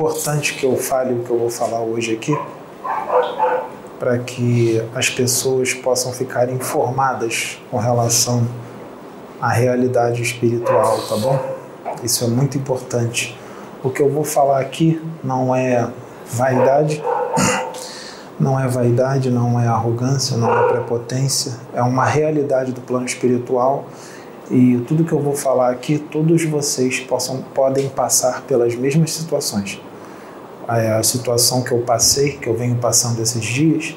importante que eu fale o que eu vou falar hoje aqui para que as pessoas possam ficar informadas com relação à realidade espiritual, tá bom? Isso é muito importante. O que eu vou falar aqui não é vaidade, não é vaidade, não é arrogância, não é prepotência, é uma realidade do plano espiritual e tudo que eu vou falar aqui, todos vocês possam, podem passar pelas mesmas situações a, situação que eu passei, que eu venho passando esses dias,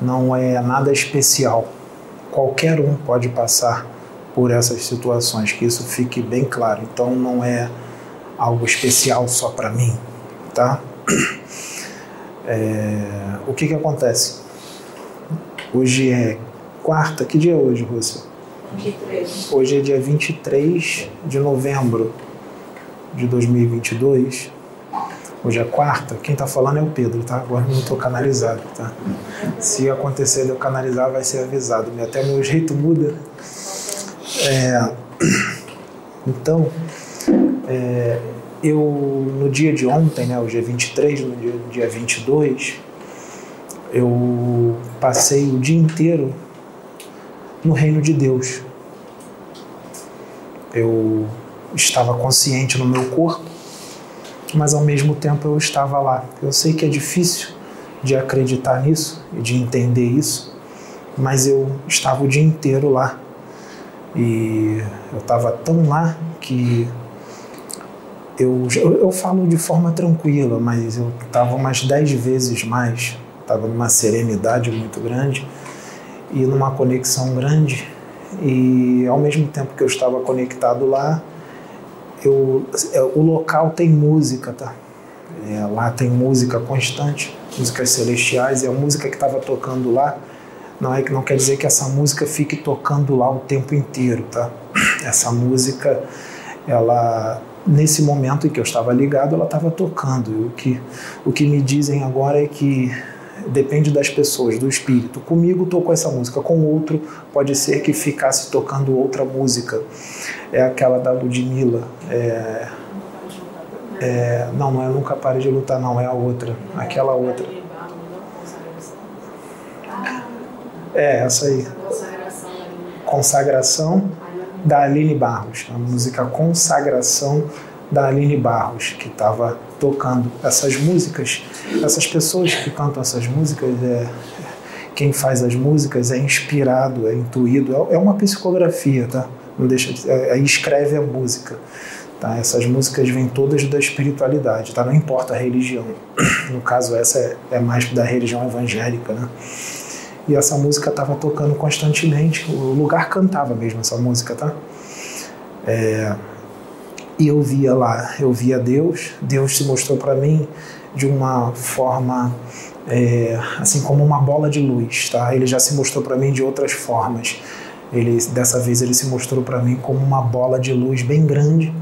não é nada especial. Qualquer um pode passar por essas situações, que isso fique bem claro. Então não é algo especial só para mim, tá? É, o que que acontece? Hoje é quarta, que dia é hoje, Rússia? 23. Hoje é dia 23 de novembro de 2022. Hoje é quarta, quem está falando é o Pedro, tá? Agora não estou canalizado, tá? Se acontecer de eu canalizar, vai ser avisado. Até meu jeito muda. É, então, é, eu no dia de ontem, né, o dia 23, no dia, dia 22, eu passei o dia inteiro no reino de Deus. Eu estava consciente no meu corpo mas ao mesmo tempo eu estava lá. Eu sei que é difícil de acreditar nisso e de entender isso, mas eu estava o dia inteiro lá. E eu estava tão lá que eu, eu, falo de forma tranquila, mas eu estava umas dez vezes mais, estava numa serenidade muito grande e numa conexão grande. E ao mesmo tempo que eu estava conectado lá, eu, é, o local tem música, tá? É, lá tem música constante, músicas celestiais, e a música que estava tocando lá não é não quer dizer que essa música fique tocando lá o tempo inteiro, tá? Essa música, ela nesse momento em que eu estava ligado, ela estava tocando. O que o que me dizem agora é que depende das pessoas, do espírito. Comigo tocou essa música, com outro pode ser que ficasse tocando outra música. É aquela da Ludmilla. É, é, não, não é Nunca Pare de Lutar, não, é a outra. Aquela outra. É, essa aí. Consagração da Aline Barros. A música Consagração da Aline Barros, que estava tocando essas músicas. Essas pessoas que cantam essas músicas, é, quem faz as músicas é inspirado, é intuído, é, é uma psicografia, tá? Não deixa de, é, escreve a música. Tá? Essas músicas vêm todas da espiritualidade, tá? Não importa a religião. No caso, essa é, é mais da religião evangélica, né? E essa música estava tocando constantemente. O lugar cantava mesmo essa música, tá? É, e eu via lá, eu via Deus, Deus se mostrou para mim de uma forma é, assim como uma bola de luz, tá? Ele já se mostrou para mim de outras formas. Ele dessa vez ele se mostrou para mim como uma bola de luz bem grande.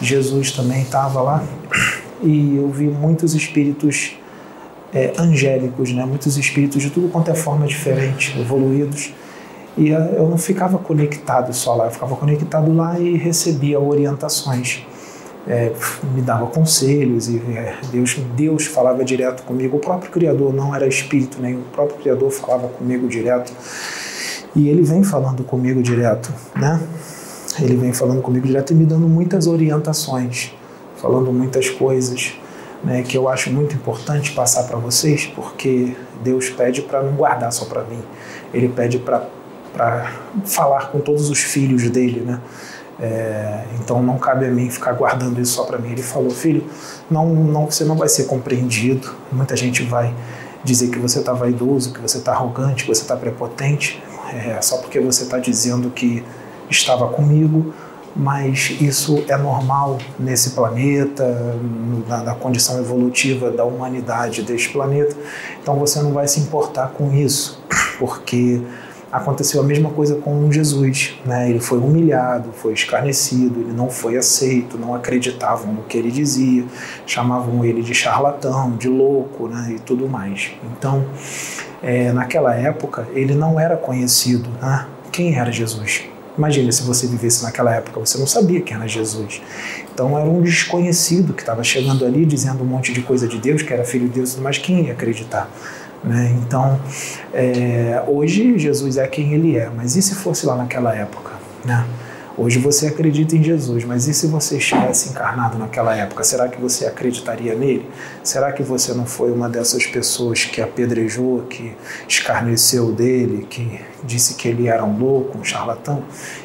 Jesus também estava lá e eu vi muitos espíritos é, angélicos, né? Muitos espíritos de tudo quanto é forma diferente, evoluídos e eu não ficava conectado só lá, eu ficava conectado lá e recebia orientações. É, me dava conselhos e é, Deus, Deus falava direto comigo. O próprio Criador não era espírito nem o próprio Criador falava comigo direto. E ele vem falando comigo direto, né? Ele vem falando comigo direto e me dando muitas orientações, falando muitas coisas, né, que eu acho muito importante passar para vocês, porque Deus pede para não guardar só para mim. Ele pede para para falar com todos os filhos dele, né? É, então não cabe a mim ficar guardando isso só para mim. Ele falou, filho, não, não, você não vai ser compreendido. Muita gente vai dizer que você está vaidoso, que você está arrogante, que você está prepotente, é, só porque você está dizendo que estava comigo. Mas isso é normal nesse planeta, na, na condição evolutiva da humanidade deste planeta. Então você não vai se importar com isso, porque aconteceu a mesma coisa com Jesus. Né? Ele foi humilhado, foi escarnecido, ele não foi aceito, não acreditavam no que ele dizia, chamavam ele de charlatão, de louco né? e tudo mais. Então, é, naquela época, ele não era conhecido. Né? Quem era Jesus? Imagine se você vivesse naquela época, você não sabia quem era Jesus. Então era um desconhecido que estava chegando ali dizendo um monte de coisa de Deus, que era filho de Deus, mas quem ia acreditar? Né? Então, é, hoje Jesus é quem ele é, mas e se fosse lá naquela época? Né? Hoje você acredita em Jesus, mas e se você estivesse encarnado naquela época? Será que você acreditaria nele? Será que você não foi uma dessas pessoas que apedrejou, que escarneceu dele, que disse que ele era um louco, um charlatão?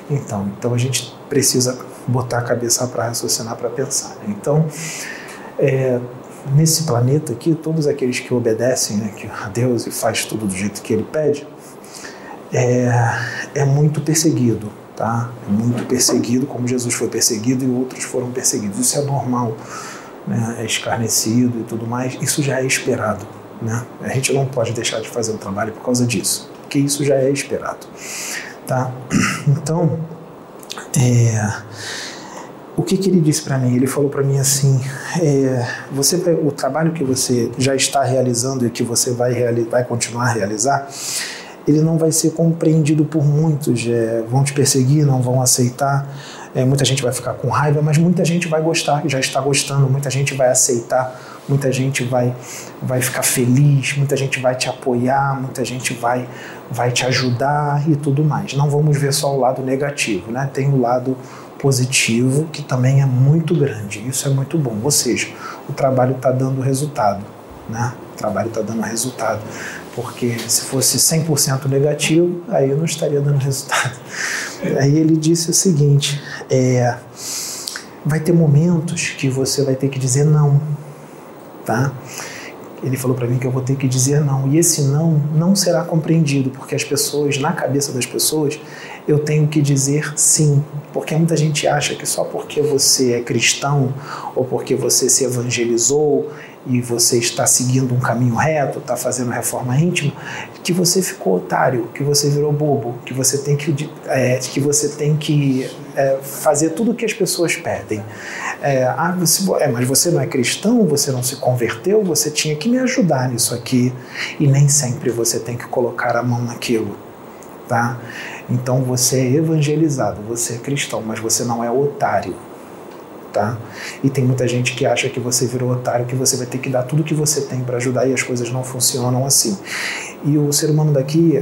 Então, então a gente precisa botar a cabeça para raciocinar, para pensar. Né? Então, é, nesse planeta aqui, todos aqueles que obedecem né, que a Deus e faz tudo do jeito que Ele pede, é, é muito perseguido tá? É muito perseguido, como Jesus foi perseguido e outros foram perseguidos. Isso é normal, né? É escarnecido e tudo mais. Isso já é esperado, né? A gente não pode deixar de fazer o trabalho por causa disso, porque isso já é esperado, tá? Então, é, o que, que ele disse para mim? Ele falou para mim assim: é, você o trabalho que você já está realizando e que você vai, vai continuar a realizar ele não vai ser compreendido por muitos. É, vão te perseguir, não vão aceitar. É, muita gente vai ficar com raiva, mas muita gente vai gostar, já está gostando. Muita gente vai aceitar, muita gente vai, vai ficar feliz, muita gente vai te apoiar, muita gente vai, vai te ajudar e tudo mais. Não vamos ver só o lado negativo, né? Tem o lado positivo que também é muito grande. Isso é muito bom. Ou seja, o trabalho está dando resultado, né? O trabalho está dando resultado porque se fosse 100% negativo, aí eu não estaria dando resultado. Aí ele disse o seguinte: é, vai ter momentos que você vai ter que dizer não, tá? Ele falou para mim que eu vou ter que dizer não, e esse não não será compreendido, porque as pessoas, na cabeça das pessoas, eu tenho que dizer sim, porque muita gente acha que só porque você é cristão ou porque você se evangelizou e você está seguindo um caminho reto, está fazendo reforma íntima, que você ficou otário, que você virou bobo, que você tem que, é, que, você tem que é, fazer tudo o que as pessoas pedem. É, ah, você, é, mas você não é cristão, você não se converteu, você tinha que me ajudar nisso aqui. E nem sempre você tem que colocar a mão naquilo. Tá? Então você é evangelizado, você é cristão, mas você não é otário tá? E tem muita gente que acha que você virou otário, que você vai ter que dar tudo que você tem para ajudar e as coisas não funcionam assim. E o ser humano daqui,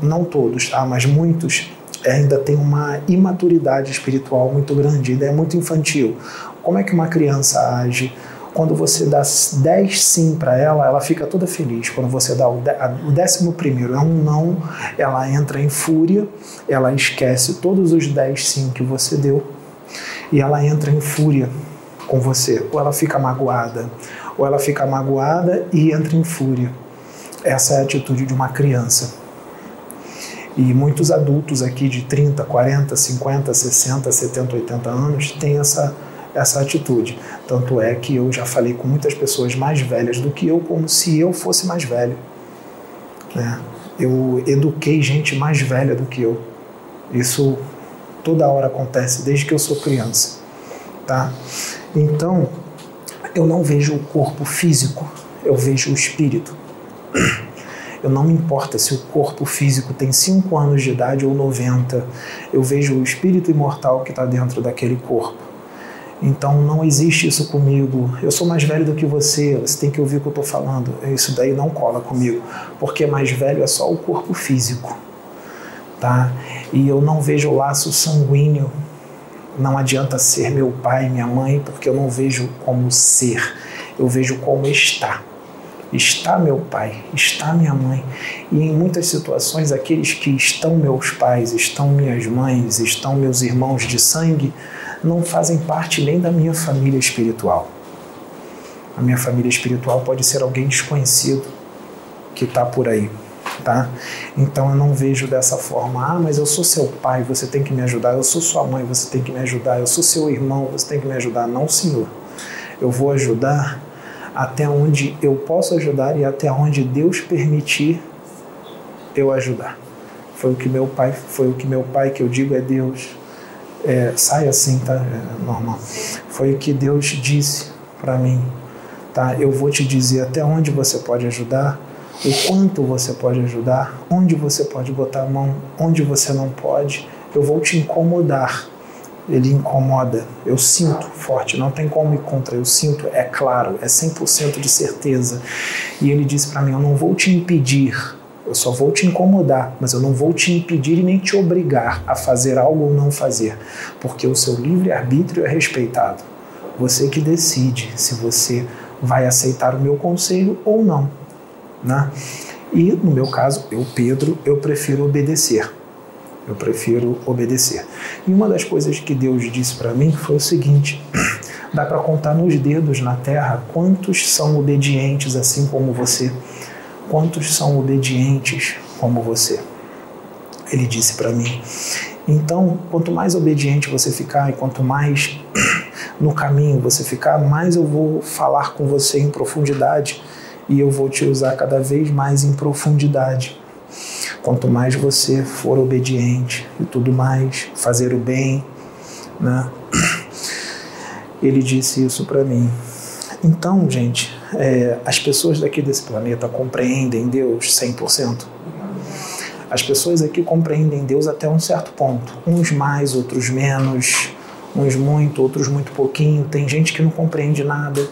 não todos, tá? Mas muitos ainda tem uma imaturidade espiritual muito grande, ainda é muito infantil. Como é que uma criança age? Quando você dá 10 sim para ela, ela fica toda feliz. Quando você dá o décimo primeiro é um não, ela entra em fúria, ela esquece todos os 10 sim que você deu e ela entra em fúria com você, ou ela fica magoada, ou ela fica magoada e entra em fúria. Essa é a atitude de uma criança. E muitos adultos aqui de 30, 40, 50, 60, 70, 80 anos têm essa, essa atitude. Tanto é que eu já falei com muitas pessoas mais velhas do que eu, como se eu fosse mais velho. Né? Eu eduquei gente mais velha do que eu. Isso toda hora acontece, desde que eu sou criança. Tá? Então, eu não vejo o corpo físico, eu vejo o espírito. Eu não me importa se o corpo físico tem 5 anos de idade ou 90, eu vejo o espírito imortal que está dentro daquele corpo. Então não existe isso comigo. Eu sou mais velho do que você, você tem que ouvir o que eu estou falando. Isso daí não cola comigo, porque mais velho é só o corpo físico tá? E eu não vejo laço sanguíneo. Não adianta ser meu pai minha mãe, porque eu não vejo como ser, eu vejo como está. Está meu pai, está minha mãe. E em muitas situações, aqueles que estão meus pais, estão minhas mães, estão meus irmãos de sangue, não fazem parte nem da minha família espiritual. A minha família espiritual pode ser alguém desconhecido que está por aí tá? Então eu não vejo dessa forma, ah, mas eu sou seu pai, você tem que me ajudar, eu sou sua mãe, você tem que me ajudar, eu sou seu irmão, você tem que me ajudar. Não, senhor. Eu vou ajudar até onde eu posso ajudar e até onde Deus permitir eu ajudar. Foi o que meu pai, foi o que meu pai que eu digo é Deus. É, sai assim, tá? É normal. Foi o que Deus disse para mim, tá? Eu vou te dizer até onde você pode ajudar o quanto você pode ajudar, onde você pode botar a mão, onde você não pode, eu vou te incomodar. Ele incomoda, eu sinto forte, não tem como ir contra, eu sinto, é claro, é 100% de certeza. E ele disse para mim: Eu não vou te impedir, eu só vou te incomodar, mas eu não vou te impedir e nem te obrigar a fazer algo ou não fazer, porque o seu livre-arbítrio é respeitado. Você que decide se você vai aceitar o meu conselho ou não. Né? E no meu caso, eu, Pedro, eu prefiro obedecer. Eu prefiro obedecer. E uma das coisas que Deus disse para mim foi o seguinte: dá para contar nos dedos na terra quantos são obedientes assim como você. Quantos são obedientes como você? Ele disse para mim. Então, quanto mais obediente você ficar e quanto mais no caminho você ficar, mais eu vou falar com você em profundidade e eu vou te usar cada vez mais em profundidade. Quanto mais você for obediente e tudo mais, fazer o bem, né? Ele disse isso para mim. Então, gente, é, as pessoas daqui desse planeta compreendem Deus 100%. As pessoas aqui compreendem Deus até um certo ponto, uns mais, outros menos, uns muito, outros muito pouquinho. Tem gente que não compreende nada,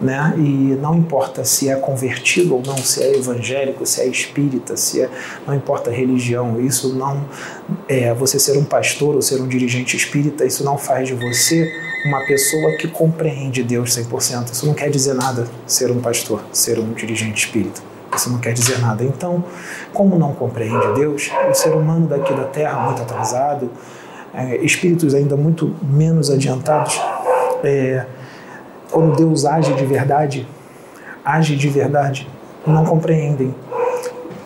né? E não importa se é convertido ou não, se é evangélico, se é espírita, se é, não importa a religião. Isso não é você ser um pastor ou ser um dirigente espírita, isso não faz de você uma pessoa que compreende Deus 100%. Isso não quer dizer nada ser um pastor, ser um dirigente espírita. Isso não quer dizer nada. Então, como não compreende Deus, o ser humano daqui da Terra, muito atrasado, é, espíritos ainda muito menos adiantados, é, quando Deus age de verdade, age de verdade, não compreendem.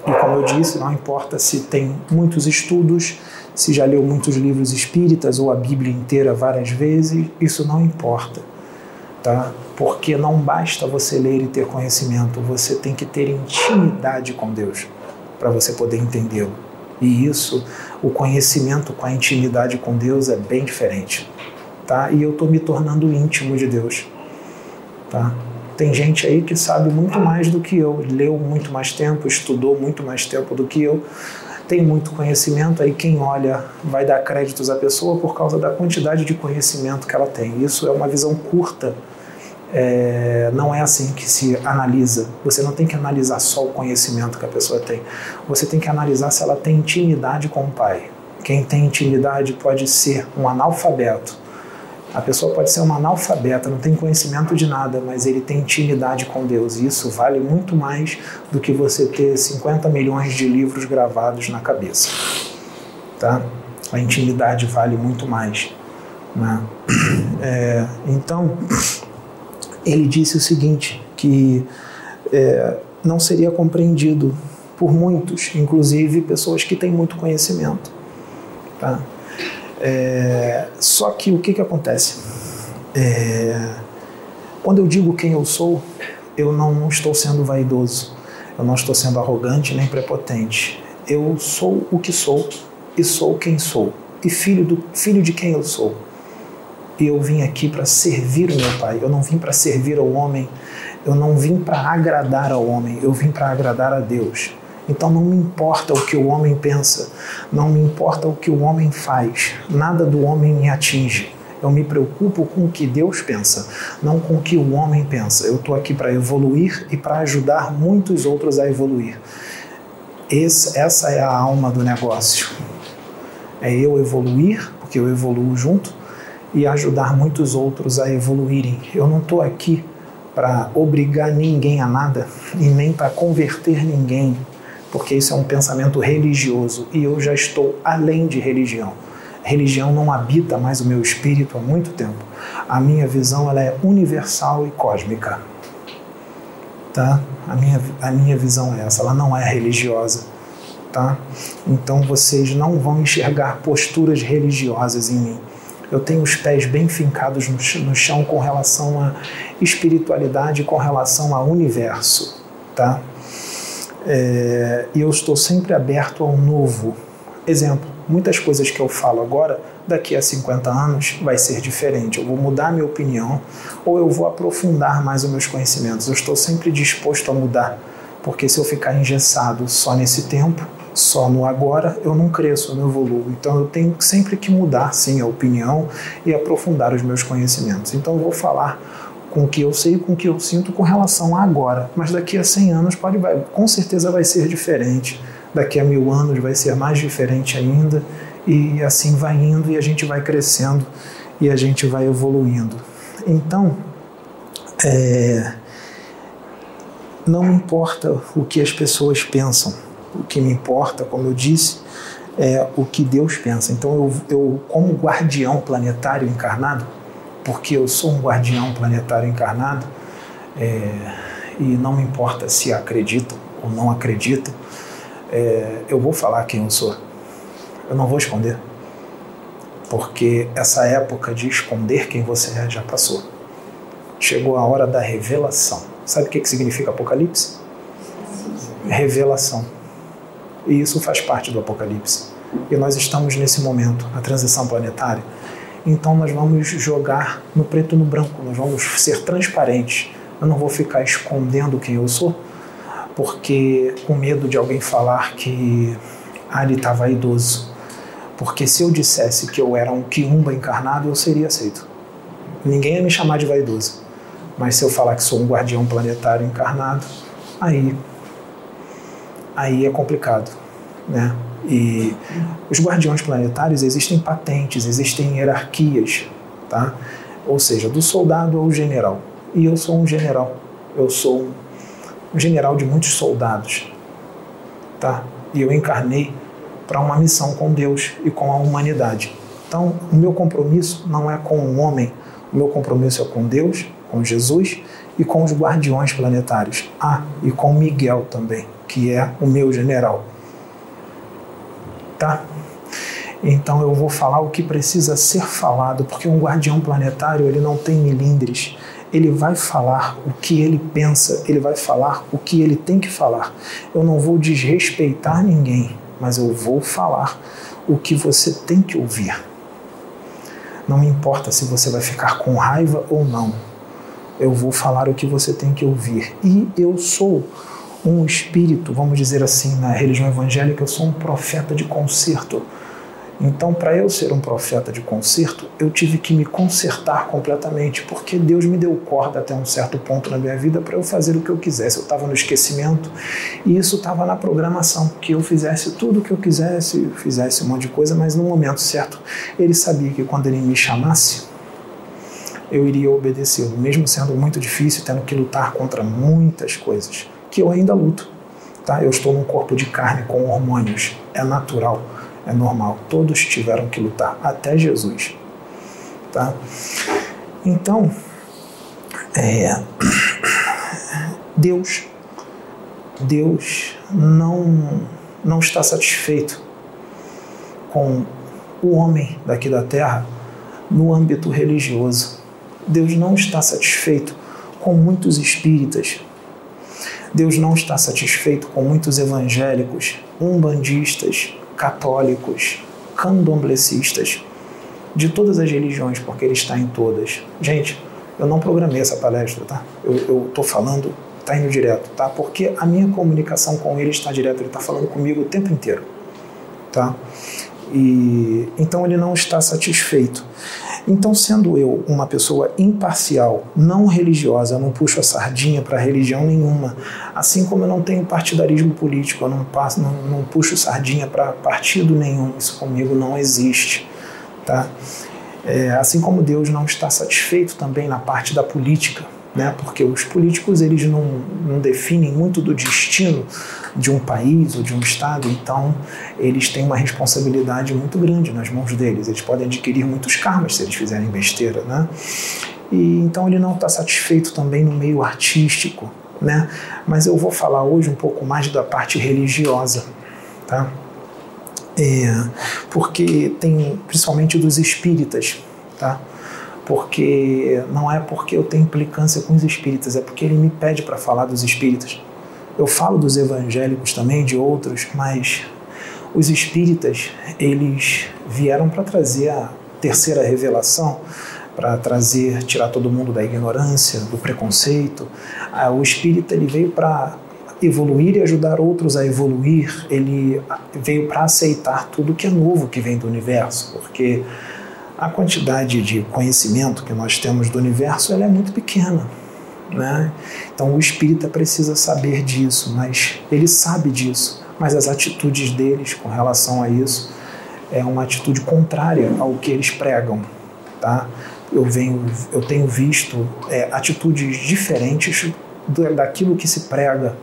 E como eu disse, não importa se tem muitos estudos, se já leu muitos livros espíritas ou a Bíblia inteira várias vezes, isso não importa, tá? Porque não basta você ler e ter conhecimento, você tem que ter intimidade com Deus para você poder entendê-lo. E isso, o conhecimento com a intimidade com Deus é bem diferente, tá? E eu estou me tornando íntimo de Deus, tá? Tem gente aí que sabe muito mais do que eu, leu muito mais tempo, estudou muito mais tempo do que eu, tem muito conhecimento, aí quem olha vai dar créditos à pessoa por causa da quantidade de conhecimento que ela tem. Isso é uma visão curta é, não é assim que se analisa. Você não tem que analisar só o conhecimento que a pessoa tem. Você tem que analisar se ela tem intimidade com o pai. Quem tem intimidade pode ser um analfabeto. A pessoa pode ser uma analfabeta, não tem conhecimento de nada, mas ele tem intimidade com Deus. E isso vale muito mais do que você ter 50 milhões de livros gravados na cabeça. Tá? A intimidade vale muito mais. Né? É, então, ele disse o seguinte, que é, não seria compreendido por muitos, inclusive pessoas que têm muito conhecimento. Tá? É, só que o que, que acontece? É, quando eu digo quem eu sou, eu não estou sendo vaidoso, eu não estou sendo arrogante nem prepotente. Eu sou o que sou e sou quem sou e filho, do, filho de quem eu sou eu vim aqui para servir o meu Pai. Eu não vim para servir ao homem, eu não vim para agradar ao homem, eu vim para agradar a Deus. Então não me importa o que o homem pensa, não me importa o que o homem faz, nada do homem me atinge. Eu me preocupo com o que Deus pensa, não com o que o homem pensa. Eu estou aqui para evoluir e para ajudar muitos outros a evoluir. Esse, essa é a alma do negócio. É eu evoluir, porque eu evoluo junto, e ajudar muitos outros a evoluírem. Eu não estou aqui para obrigar ninguém a nada e nem para converter ninguém, porque isso é um pensamento religioso e eu já estou além de religião. religião não habita mais o meu espírito há muito tempo. A minha visão ela é universal e cósmica. Tá? A minha, a minha visão é essa, ela não é religiosa. Tá? Então vocês não vão enxergar posturas religiosas em mim eu tenho os pés bem fincados no chão com relação à espiritualidade, com relação ao universo, tá? É, e eu estou sempre aberto ao novo. Exemplo, muitas coisas que eu falo agora, daqui a 50 anos, vai ser diferente. Eu vou mudar minha opinião ou eu vou aprofundar mais os meus conhecimentos. Eu estou sempre disposto a mudar, porque se eu ficar engessado só nesse tempo, só no agora, eu não cresço, eu não evoluo. Então eu tenho sempre que mudar, sim, a opinião e aprofundar os meus conhecimentos. Então eu vou falar com o que eu sei, com o que eu sinto com relação a agora. Mas daqui a 100 anos pode, vai, com certeza vai ser diferente. Daqui a mil anos vai ser mais diferente ainda. E assim vai indo e a gente vai crescendo e a gente vai evoluindo. Então, é, não importa o que as pessoas pensam, o que me importa, como eu disse, é o que Deus pensa. Então, eu, eu como guardião planetário encarnado, porque eu sou um guardião planetário encarnado, é, e não me importa se acreditam ou não acreditam, é, eu vou falar quem eu sou. Eu não vou esconder. Porque essa época de esconder quem você é já passou. Chegou a hora da revelação. Sabe o que, que significa Apocalipse? Revelação. E isso faz parte do Apocalipse. E nós estamos nesse momento, a transição planetária. Então nós vamos jogar no preto e no branco, nós vamos ser transparentes. Eu não vou ficar escondendo quem eu sou, porque com medo de alguém falar que ele está vaidoso. Porque se eu dissesse que eu era um quiumba encarnado, eu seria aceito. Ninguém ia me chamar de vaidoso. Mas se eu falar que sou um guardião planetário encarnado, aí aí é complicado, né? E os guardiões planetários existem patentes, existem hierarquias, tá? Ou seja, do soldado ao general. E eu sou um general. Eu sou um general de muitos soldados, tá? E eu encarnei para uma missão com Deus e com a humanidade. Então, o meu compromisso não é com o homem, o meu compromisso é com Deus, com Jesus e com os guardiões planetários. Ah, e com Miguel também, que é o meu general. Tá? Então eu vou falar o que precisa ser falado, porque um guardião planetário ele não tem milindres. Ele vai falar o que ele pensa, ele vai falar o que ele tem que falar. Eu não vou desrespeitar ninguém, mas eu vou falar o que você tem que ouvir. Não me importa se você vai ficar com raiva ou não. Eu vou falar o que você tem que ouvir. E eu sou um espírito, vamos dizer assim, na religião evangélica, eu sou um profeta de conserto. Então, para eu ser um profeta de conserto, eu tive que me consertar completamente, porque Deus me deu corda até um certo ponto na minha vida para eu fazer o que eu quisesse. Eu estava no esquecimento e isso estava na programação, que eu fizesse tudo o que eu quisesse, fizesse um monte de coisa, mas no momento certo, ele sabia que quando ele me chamasse, eu iria obedecê-lo, mesmo sendo muito difícil, tendo que lutar contra muitas coisas que eu ainda luto. Tá? Eu estou num corpo de carne com hormônios, é natural, é normal. Todos tiveram que lutar, até Jesus. Tá? Então, é, Deus, Deus não, não está satisfeito com o homem daqui da terra no âmbito religioso. Deus não está satisfeito com muitos espíritas Deus não está satisfeito com muitos evangélicos, umbandistas, católicos, candomblecistas, de todas as religiões, porque Ele está em todas. Gente, eu não programei essa palestra, tá? Eu estou falando, está indo direto, tá? Porque a minha comunicação com Ele está direta, Ele está falando comigo o tempo inteiro, tá? E então Ele não está satisfeito. Então, sendo eu uma pessoa imparcial, não religiosa, eu não puxo a sardinha para religião nenhuma, assim como eu não tenho partidarismo político, eu não, passo, não, não puxo sardinha para partido nenhum, isso comigo não existe. Tá? É, assim como Deus não está satisfeito também na parte da política, né? porque os políticos eles não, não definem muito do destino de um país ou de um estado, então eles têm uma responsabilidade muito grande nas mãos deles. Eles podem adquirir muitos karmas se eles fizerem besteira, né? E então ele não está satisfeito também no meio artístico, né? Mas eu vou falar hoje um pouco mais da parte religiosa, tá? É, porque tem principalmente dos espíritas, tá? Porque não é porque eu tenho implicância com os espíritas, é porque ele me pede para falar dos espíritas. Eu falo dos evangélicos também, de outros, mas os espíritas, eles vieram para trazer a terceira revelação, para trazer, tirar todo mundo da ignorância, do preconceito. Ah, o espírita ele veio para evoluir e ajudar outros a evoluir, ele veio para aceitar tudo que é novo que vem do universo, porque a quantidade de conhecimento que nós temos do universo ela é muito pequena. Né? Então o espírita precisa saber disso, mas ele sabe disso, mas as atitudes deles com relação a isso é uma atitude contrária ao que eles pregam. Tá? Eu, venho, eu tenho visto é, atitudes diferentes daquilo que se prega.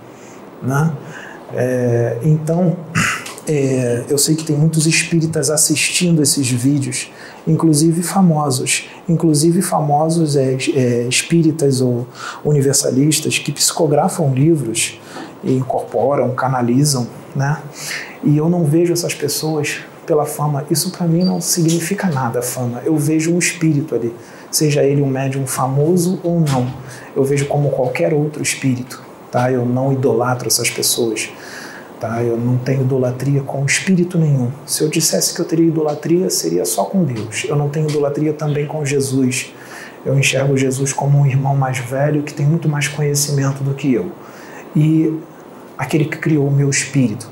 Né? É, então, é, eu sei que tem muitos espíritas assistindo esses vídeos, inclusive famosos, inclusive famosos é, é, espíritas ou universalistas que psicografam livros e incorporam, canalizam, né? E eu não vejo essas pessoas pela fama. Isso para mim não significa nada, fama. Eu vejo um espírito ali, seja ele um médium famoso ou não. Eu vejo como qualquer outro espírito, tá? Eu não idolatro essas pessoas. Tá? Eu não tenho idolatria com espírito nenhum. Se eu dissesse que eu teria idolatria, seria só com Deus. Eu não tenho idolatria também com Jesus. Eu enxergo Jesus como um irmão mais velho que tem muito mais conhecimento do que eu. E aquele que criou o meu espírito,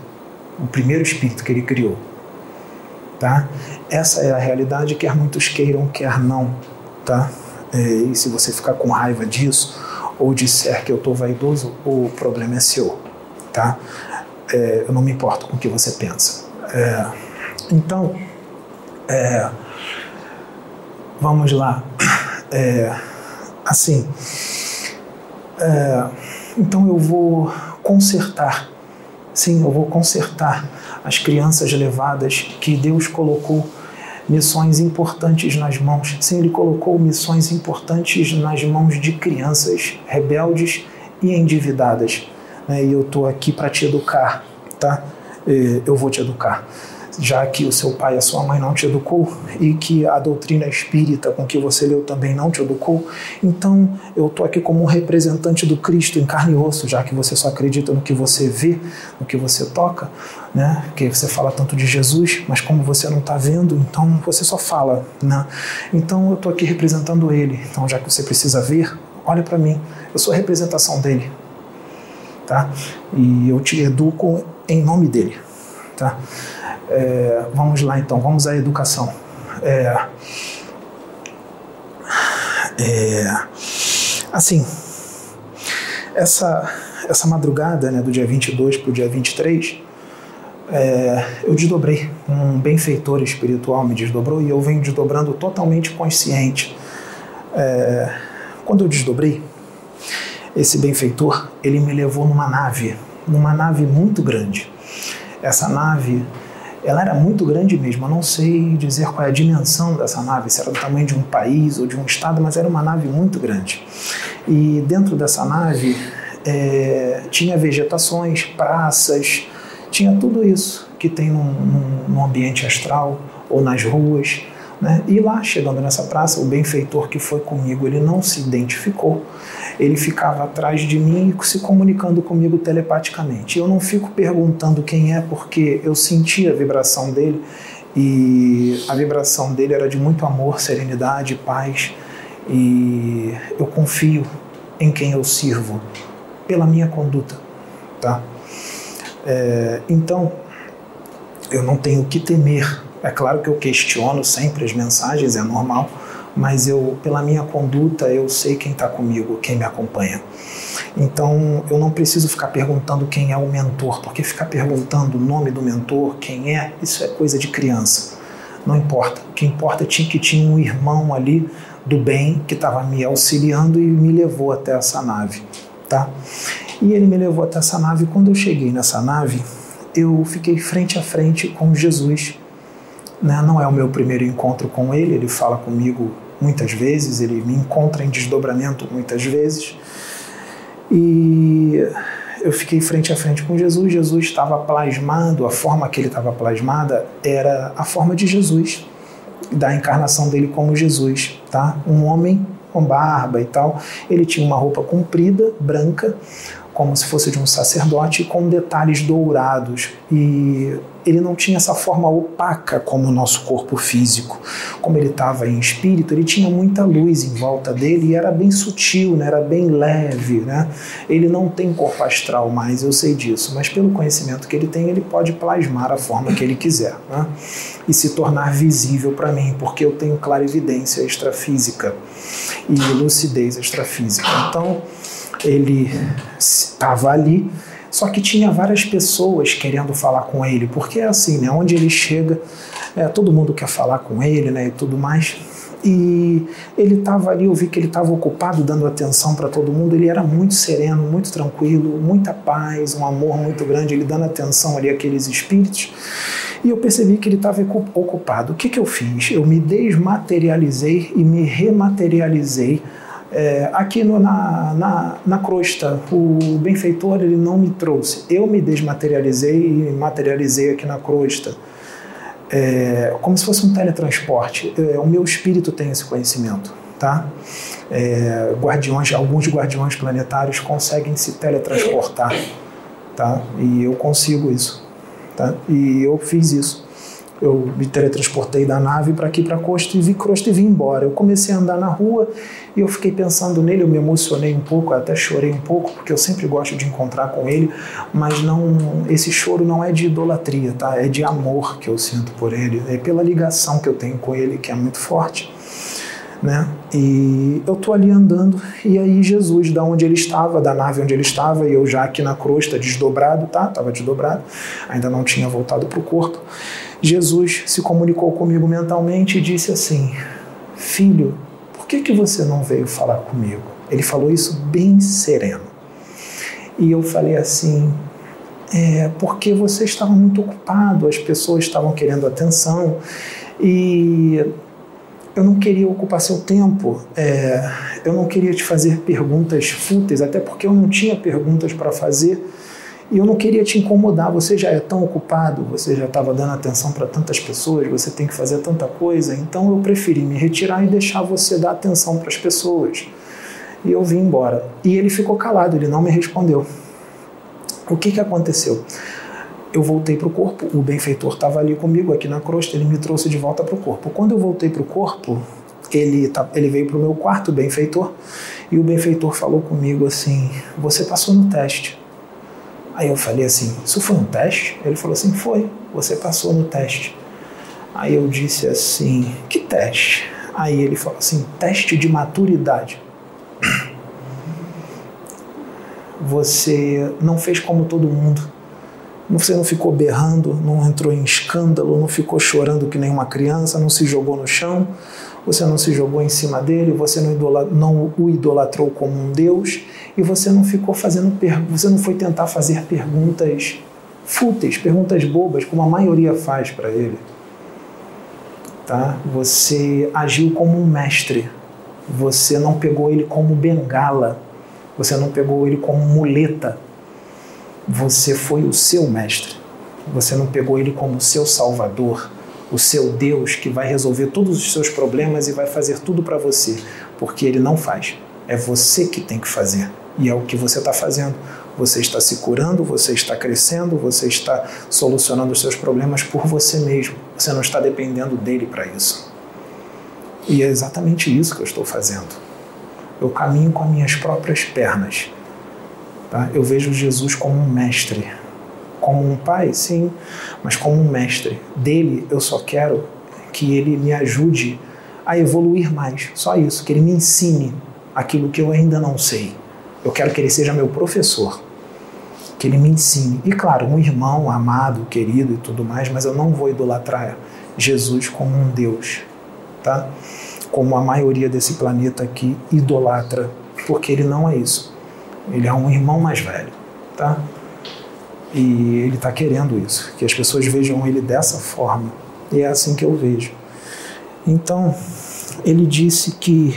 o primeiro espírito que ele criou. Tá? Essa é a realidade, quer muitos queiram, quer não. Tá? É, e se você ficar com raiva disso, ou disser que eu estou vaidoso, o problema é seu. Tá? É, eu não me importo com o que você pensa. É, então, é, vamos lá. É, assim, é, então eu vou consertar, sim, eu vou consertar as crianças levadas que Deus colocou missões importantes nas mãos. Sim, Ele colocou missões importantes nas mãos de crianças rebeldes e endividadas né, e eu estou aqui para te educar, tá? Eu vou te educar. Já que o seu pai e a sua mãe não te educou e que a doutrina espírita com que você leu também não te educou, então eu estou aqui como um representante do Cristo em carne e osso, já que você só acredita no que você vê, no que você toca, né? Que você fala tanto de Jesus, mas como você não está vendo, então você só fala, né? Então eu estou aqui representando Ele. Então já que você precisa ver, olha para mim. Eu sou a representação dele tá? E eu te educo em nome dele, tá? É, vamos lá então, vamos à educação. É, é, assim, essa, essa madrugada né, do dia 22 para o dia 23, é, eu desdobrei. Um benfeitor espiritual me desdobrou e eu venho desdobrando totalmente consciente. É, quando eu desdobrei, esse benfeitor, ele me levou numa nave, numa nave muito grande. Essa nave, ela era muito grande mesmo. Eu não sei dizer qual é a dimensão dessa nave, se era do tamanho de um país ou de um estado, mas era uma nave muito grande. E dentro dessa nave é, tinha vegetações, praças, tinha tudo isso que tem num, num, num ambiente astral ou nas ruas. Né? E lá, chegando nessa praça, o benfeitor que foi comigo, ele não se identificou ele ficava atrás de mim se comunicando comigo telepaticamente. Eu não fico perguntando quem é porque eu senti a vibração dele e a vibração dele era de muito amor, serenidade, paz e eu confio em quem eu sirvo pela minha conduta, tá? É, então eu não tenho que temer. É claro que eu questiono sempre as mensagens, é normal mas eu, pela minha conduta, eu sei quem está comigo, quem me acompanha. Então eu não preciso ficar perguntando quem é o mentor, porque ficar perguntando o nome do mentor, quem é, isso é coisa de criança. Não importa. O que importa é que tinha um irmão ali do bem que estava me auxiliando e me levou até essa nave, tá? E ele me levou até essa nave. Quando eu cheguei nessa nave, eu fiquei frente a frente com Jesus. Né? Não é o meu primeiro encontro com ele, ele fala comigo muitas vezes, ele me encontra em desdobramento muitas vezes. E eu fiquei frente a frente com Jesus. Jesus estava plasmado, a forma que ele estava plasmada era a forma de Jesus, da encarnação dele como Jesus, tá? Um homem com barba e tal. Ele tinha uma roupa comprida, branca, como se fosse de um sacerdote, com detalhes dourados. E ele não tinha essa forma opaca como o nosso corpo físico. Como ele estava em espírito, ele tinha muita luz em volta dele e era bem sutil, né? era bem leve. Né? Ele não tem corpo astral mais, eu sei disso, mas pelo conhecimento que ele tem, ele pode plasmar a forma que ele quiser né? e se tornar visível para mim, porque eu tenho clarividência extrafísica e lucidez extrafísica. Então, ele estava ali só que tinha várias pessoas querendo falar com ele, porque é assim, né? Onde ele chega, é, todo mundo quer falar com ele, né? E tudo mais. E ele estava ali, eu vi que ele estava ocupado dando atenção para todo mundo. Ele era muito sereno, muito tranquilo, muita paz, um amor muito grande. Ele dando atenção ali àqueles espíritos. E eu percebi que ele estava ocupado. O que, que eu fiz? Eu me desmaterializei e me rematerializei é, na, na, na crosta, o benfeitor ele não me trouxe. Eu me desmaterializei e materializei aqui na crosta. É, como se fosse um teletransporte. É, o meu espírito tem esse conhecimento. Tá? É, guardiões, alguns guardiões planetários conseguem se teletransportar. Tá? E eu consigo isso. Tá? E eu fiz isso eu me teletransportei da nave para aqui para Costa e vi Costa e vim embora. Eu comecei a andar na rua e eu fiquei pensando nele, eu me emocionei um pouco, até chorei um pouco, porque eu sempre gosto de encontrar com ele, mas não esse choro não é de idolatria, tá? É de amor que eu sinto por ele, é pela ligação que eu tenho com ele, que é muito forte. Né? E eu tô ali andando e aí Jesus, da onde ele estava, da nave onde ele estava, e eu já aqui na crosta desdobrado, tá? Tava desdobrado, ainda não tinha voltado para o corpo. Jesus se comunicou comigo mentalmente e disse assim: Filho, por que, que você não veio falar comigo? Ele falou isso bem sereno. E eu falei assim: é porque você estava muito ocupado, as pessoas estavam querendo atenção e eu não queria ocupar seu tempo, é, eu não queria te fazer perguntas fúteis, até porque eu não tinha perguntas para fazer. E eu não queria te incomodar, você já é tão ocupado, você já estava dando atenção para tantas pessoas, você tem que fazer tanta coisa, então eu preferi me retirar e deixar você dar atenção para as pessoas. E eu vim embora. E ele ficou calado, ele não me respondeu. O que, que aconteceu? Eu voltei para o corpo, o benfeitor estava ali comigo, aqui na crosta, ele me trouxe de volta para o corpo. Quando eu voltei para o corpo, ele, tá, ele veio para o meu quarto, o benfeitor, e o benfeitor falou comigo assim: Você passou no teste. Aí eu falei assim: Isso foi um teste? Ele falou assim: Foi, você passou no teste. Aí eu disse assim: Que teste? Aí ele falou assim: Teste de maturidade. Você não fez como todo mundo. Você não ficou berrando, não entrou em escândalo, não ficou chorando que nem uma criança, não se jogou no chão, você não se jogou em cima dele, você não, não o idolatrou como um Deus e você não ficou fazendo você não foi tentar fazer perguntas fúteis, perguntas bobas, como a maioria faz para ele. Tá? Você agiu como um mestre. Você não pegou ele como bengala. Você não pegou ele como muleta. Você foi o seu mestre. Você não pegou ele como seu salvador, o seu Deus que vai resolver todos os seus problemas e vai fazer tudo para você, porque ele não faz. É você que tem que fazer. E é o que você está fazendo. Você está se curando, você está crescendo, você está solucionando os seus problemas por você mesmo. Você não está dependendo dele para isso. E é exatamente isso que eu estou fazendo. Eu caminho com minhas próprias pernas. Tá? Eu vejo Jesus como um mestre. Como um pai, sim, mas como um mestre. Dele eu só quero que ele me ajude a evoluir mais. Só isso, que ele me ensine aquilo que eu ainda não sei. Eu quero que ele seja meu professor, que ele me ensine. E claro, um irmão amado, querido e tudo mais, mas eu não vou idolatrar Jesus como um Deus, tá? Como a maioria desse planeta aqui idolatra, porque ele não é isso. Ele é um irmão mais velho, tá? E ele está querendo isso, que as pessoas vejam ele dessa forma. E é assim que eu vejo. Então, ele disse que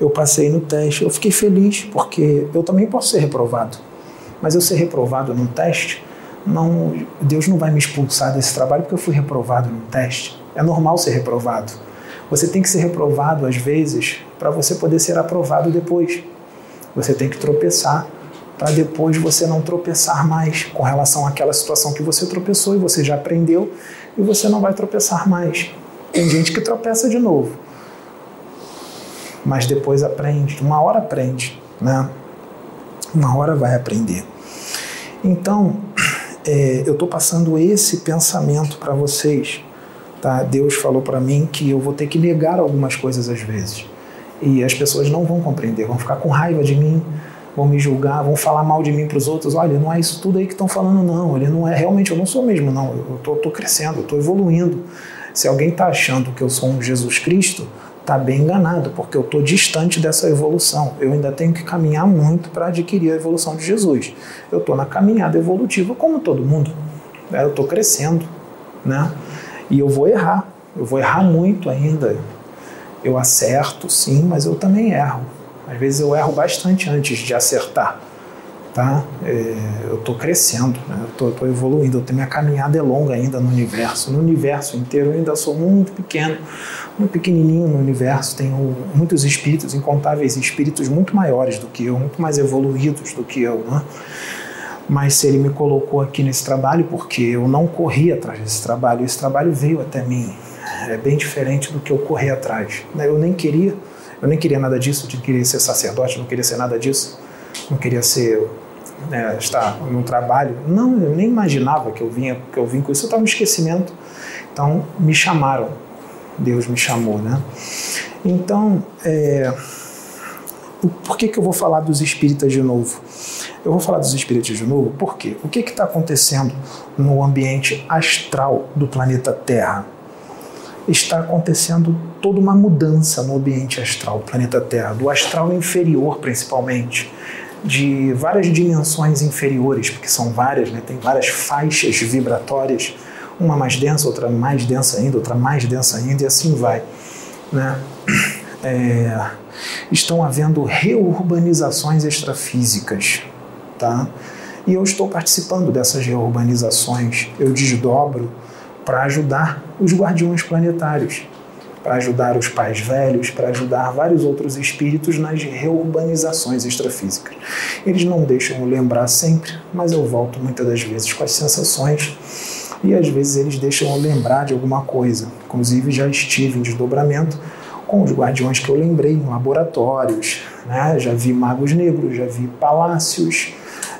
eu passei no teste. Eu fiquei feliz porque eu também posso ser reprovado. Mas eu ser reprovado num teste, não, Deus não vai me expulsar desse trabalho porque eu fui reprovado num teste. É normal ser reprovado. Você tem que ser reprovado às vezes para você poder ser aprovado depois. Você tem que tropeçar para depois você não tropeçar mais com relação àquela situação que você tropeçou e você já aprendeu e você não vai tropeçar mais. Tem gente que tropeça de novo, mas depois aprende, uma hora aprende, né? Uma hora vai aprender. Então, é, eu estou passando esse pensamento para vocês. Tá? Deus falou para mim que eu vou ter que negar algumas coisas às vezes. E as pessoas não vão compreender, vão ficar com raiva de mim, vão me julgar, vão falar mal de mim para os outros. Olha, não é isso tudo aí que estão falando, não. Ele não é realmente, eu não sou mesmo, não. Eu estou crescendo, eu estou evoluindo. Se alguém está achando que eu sou um Jesus Cristo, está bem enganado, porque eu estou distante dessa evolução. Eu ainda tenho que caminhar muito para adquirir a evolução de Jesus. Eu estou na caminhada evolutiva como todo mundo. Eu estou crescendo, né? E eu vou errar. Eu vou errar muito ainda. Eu acerto, sim, mas eu também erro. Às vezes eu erro bastante antes de acertar tá? É, eu estou crescendo, né? eu estou evoluindo, eu tenho, minha caminhada é longa ainda no universo, no universo inteiro eu ainda sou muito pequeno, muito pequenininho no universo, tenho muitos espíritos, incontáveis espíritos muito maiores do que eu, muito mais evoluídos do que eu, né? Mas se ele me colocou aqui nesse trabalho, porque eu não corri atrás desse trabalho, esse trabalho veio até mim, é bem diferente do que eu corri atrás. Né? Eu nem queria, eu nem queria nada disso, de querer ser sacerdote, não queria ser nada disso, não queria ser né, estar no trabalho. Não, eu nem imaginava que eu vinha, que eu vim com isso. Eu estava no esquecimento. Então me chamaram. Deus me chamou, né? Então, é, por que, que eu vou falar dos espíritas de novo? Eu vou falar dos espíritas de novo porque o que está acontecendo no ambiente astral do planeta Terra? Está acontecendo toda uma mudança no ambiente astral planeta Terra, do astral inferior principalmente de várias dimensões inferiores, porque são várias, né? tem várias faixas vibratórias, uma mais densa, outra mais densa ainda, outra mais densa ainda, e assim vai. Né? É, estão havendo reurbanizações extrafísicas. Tá? E eu estou participando dessas reurbanizações, eu desdobro para ajudar os guardiões planetários para ajudar os pais velhos, para ajudar vários outros espíritos nas reurbanizações extrafísicas. Eles não deixam lembrar sempre, mas eu volto muitas das vezes com as sensações e às vezes eles deixam lembrar de alguma coisa. Inclusive já estive em desdobramento com os guardiões que eu lembrei em laboratórios, né? já vi magos negros, já vi palácios.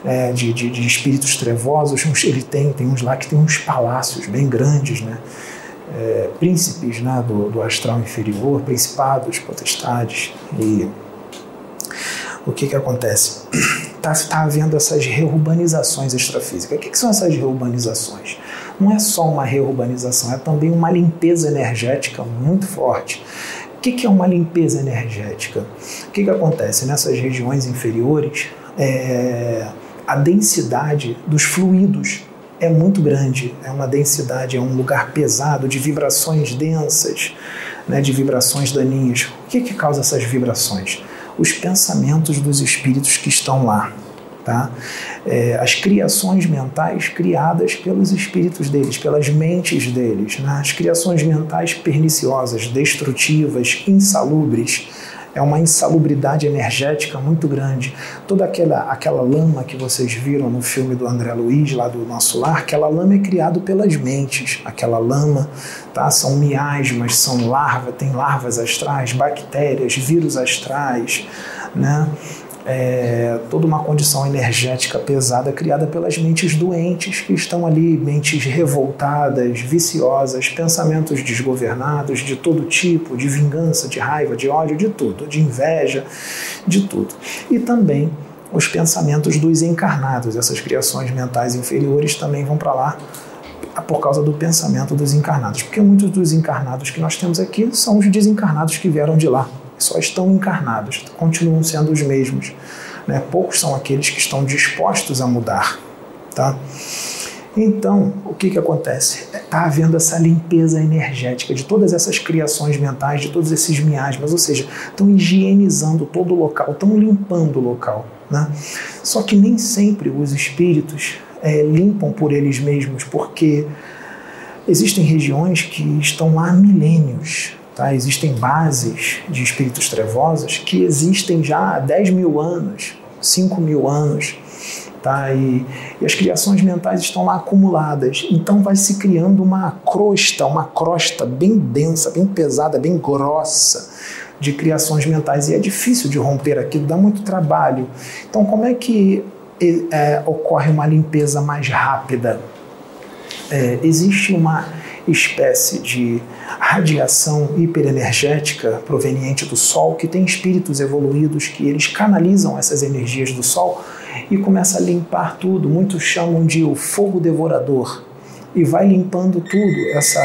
É, de, de, de espíritos trevosos, ele tem, tem uns lá que tem uns palácios bem grandes, né? é, príncipes né, do, do astral inferior, principados, potestades. E o que, que acontece? Está tá havendo essas reurbanizações extrafísicas. O que, que são essas reurbanizações? Não é só uma reurbanização, é também uma limpeza energética muito forte. O que, que é uma limpeza energética? O que, que acontece? Nessas regiões inferiores, é, a densidade dos fluidos é muito grande, é uma densidade, é um lugar pesado de vibrações densas, né, de vibrações daninhas. O que, que causa essas vibrações? Os pensamentos dos espíritos que estão lá. Tá? É, as criações mentais criadas pelos espíritos deles, pelas mentes deles, né? as criações mentais perniciosas, destrutivas, insalubres é uma insalubridade energética muito grande. Toda aquela, aquela lama que vocês viram no filme do André Luiz, lá do Nosso Lar, aquela lama é criada pelas mentes. Aquela lama tá? são miasmas, são larvas, tem larvas astrais, bactérias, vírus astrais, né? É, toda uma condição energética pesada criada pelas mentes doentes que estão ali, mentes revoltadas, viciosas, pensamentos desgovernados de todo tipo, de vingança, de raiva, de ódio, de tudo, de inveja, de tudo. E também os pensamentos dos encarnados, essas criações mentais inferiores também vão para lá por causa do pensamento dos encarnados, porque muitos dos encarnados que nós temos aqui são os desencarnados que vieram de lá só estão encarnados, continuam sendo os mesmos. Né? Poucos são aqueles que estão dispostos a mudar. Tá? Então, o que, que acontece? Está havendo essa limpeza energética de todas essas criações mentais, de todos esses miasmas, ou seja, estão higienizando todo o local, estão limpando o local. Né? Só que nem sempre os espíritos é, limpam por eles mesmos, porque existem regiões que estão lá há milênios, Tá? Existem bases de espíritos trevosos que existem já há 10 mil anos, 5 mil anos. Tá? E, e, as criações mentais estão lá acumuladas. Então vai se criando uma crosta, uma crosta bem densa, bem pesada, bem grossa de criações mentais. E é difícil de romper aquilo, dá muito trabalho. Então, como é que é, ocorre uma limpeza mais rápida? É, existe uma espécie de radiação hiperenergética proveniente do Sol que tem espíritos evoluídos que eles canalizam essas energias do Sol e começa a limpar tudo. Muitos chamam de o fogo devorador e vai limpando tudo. Essa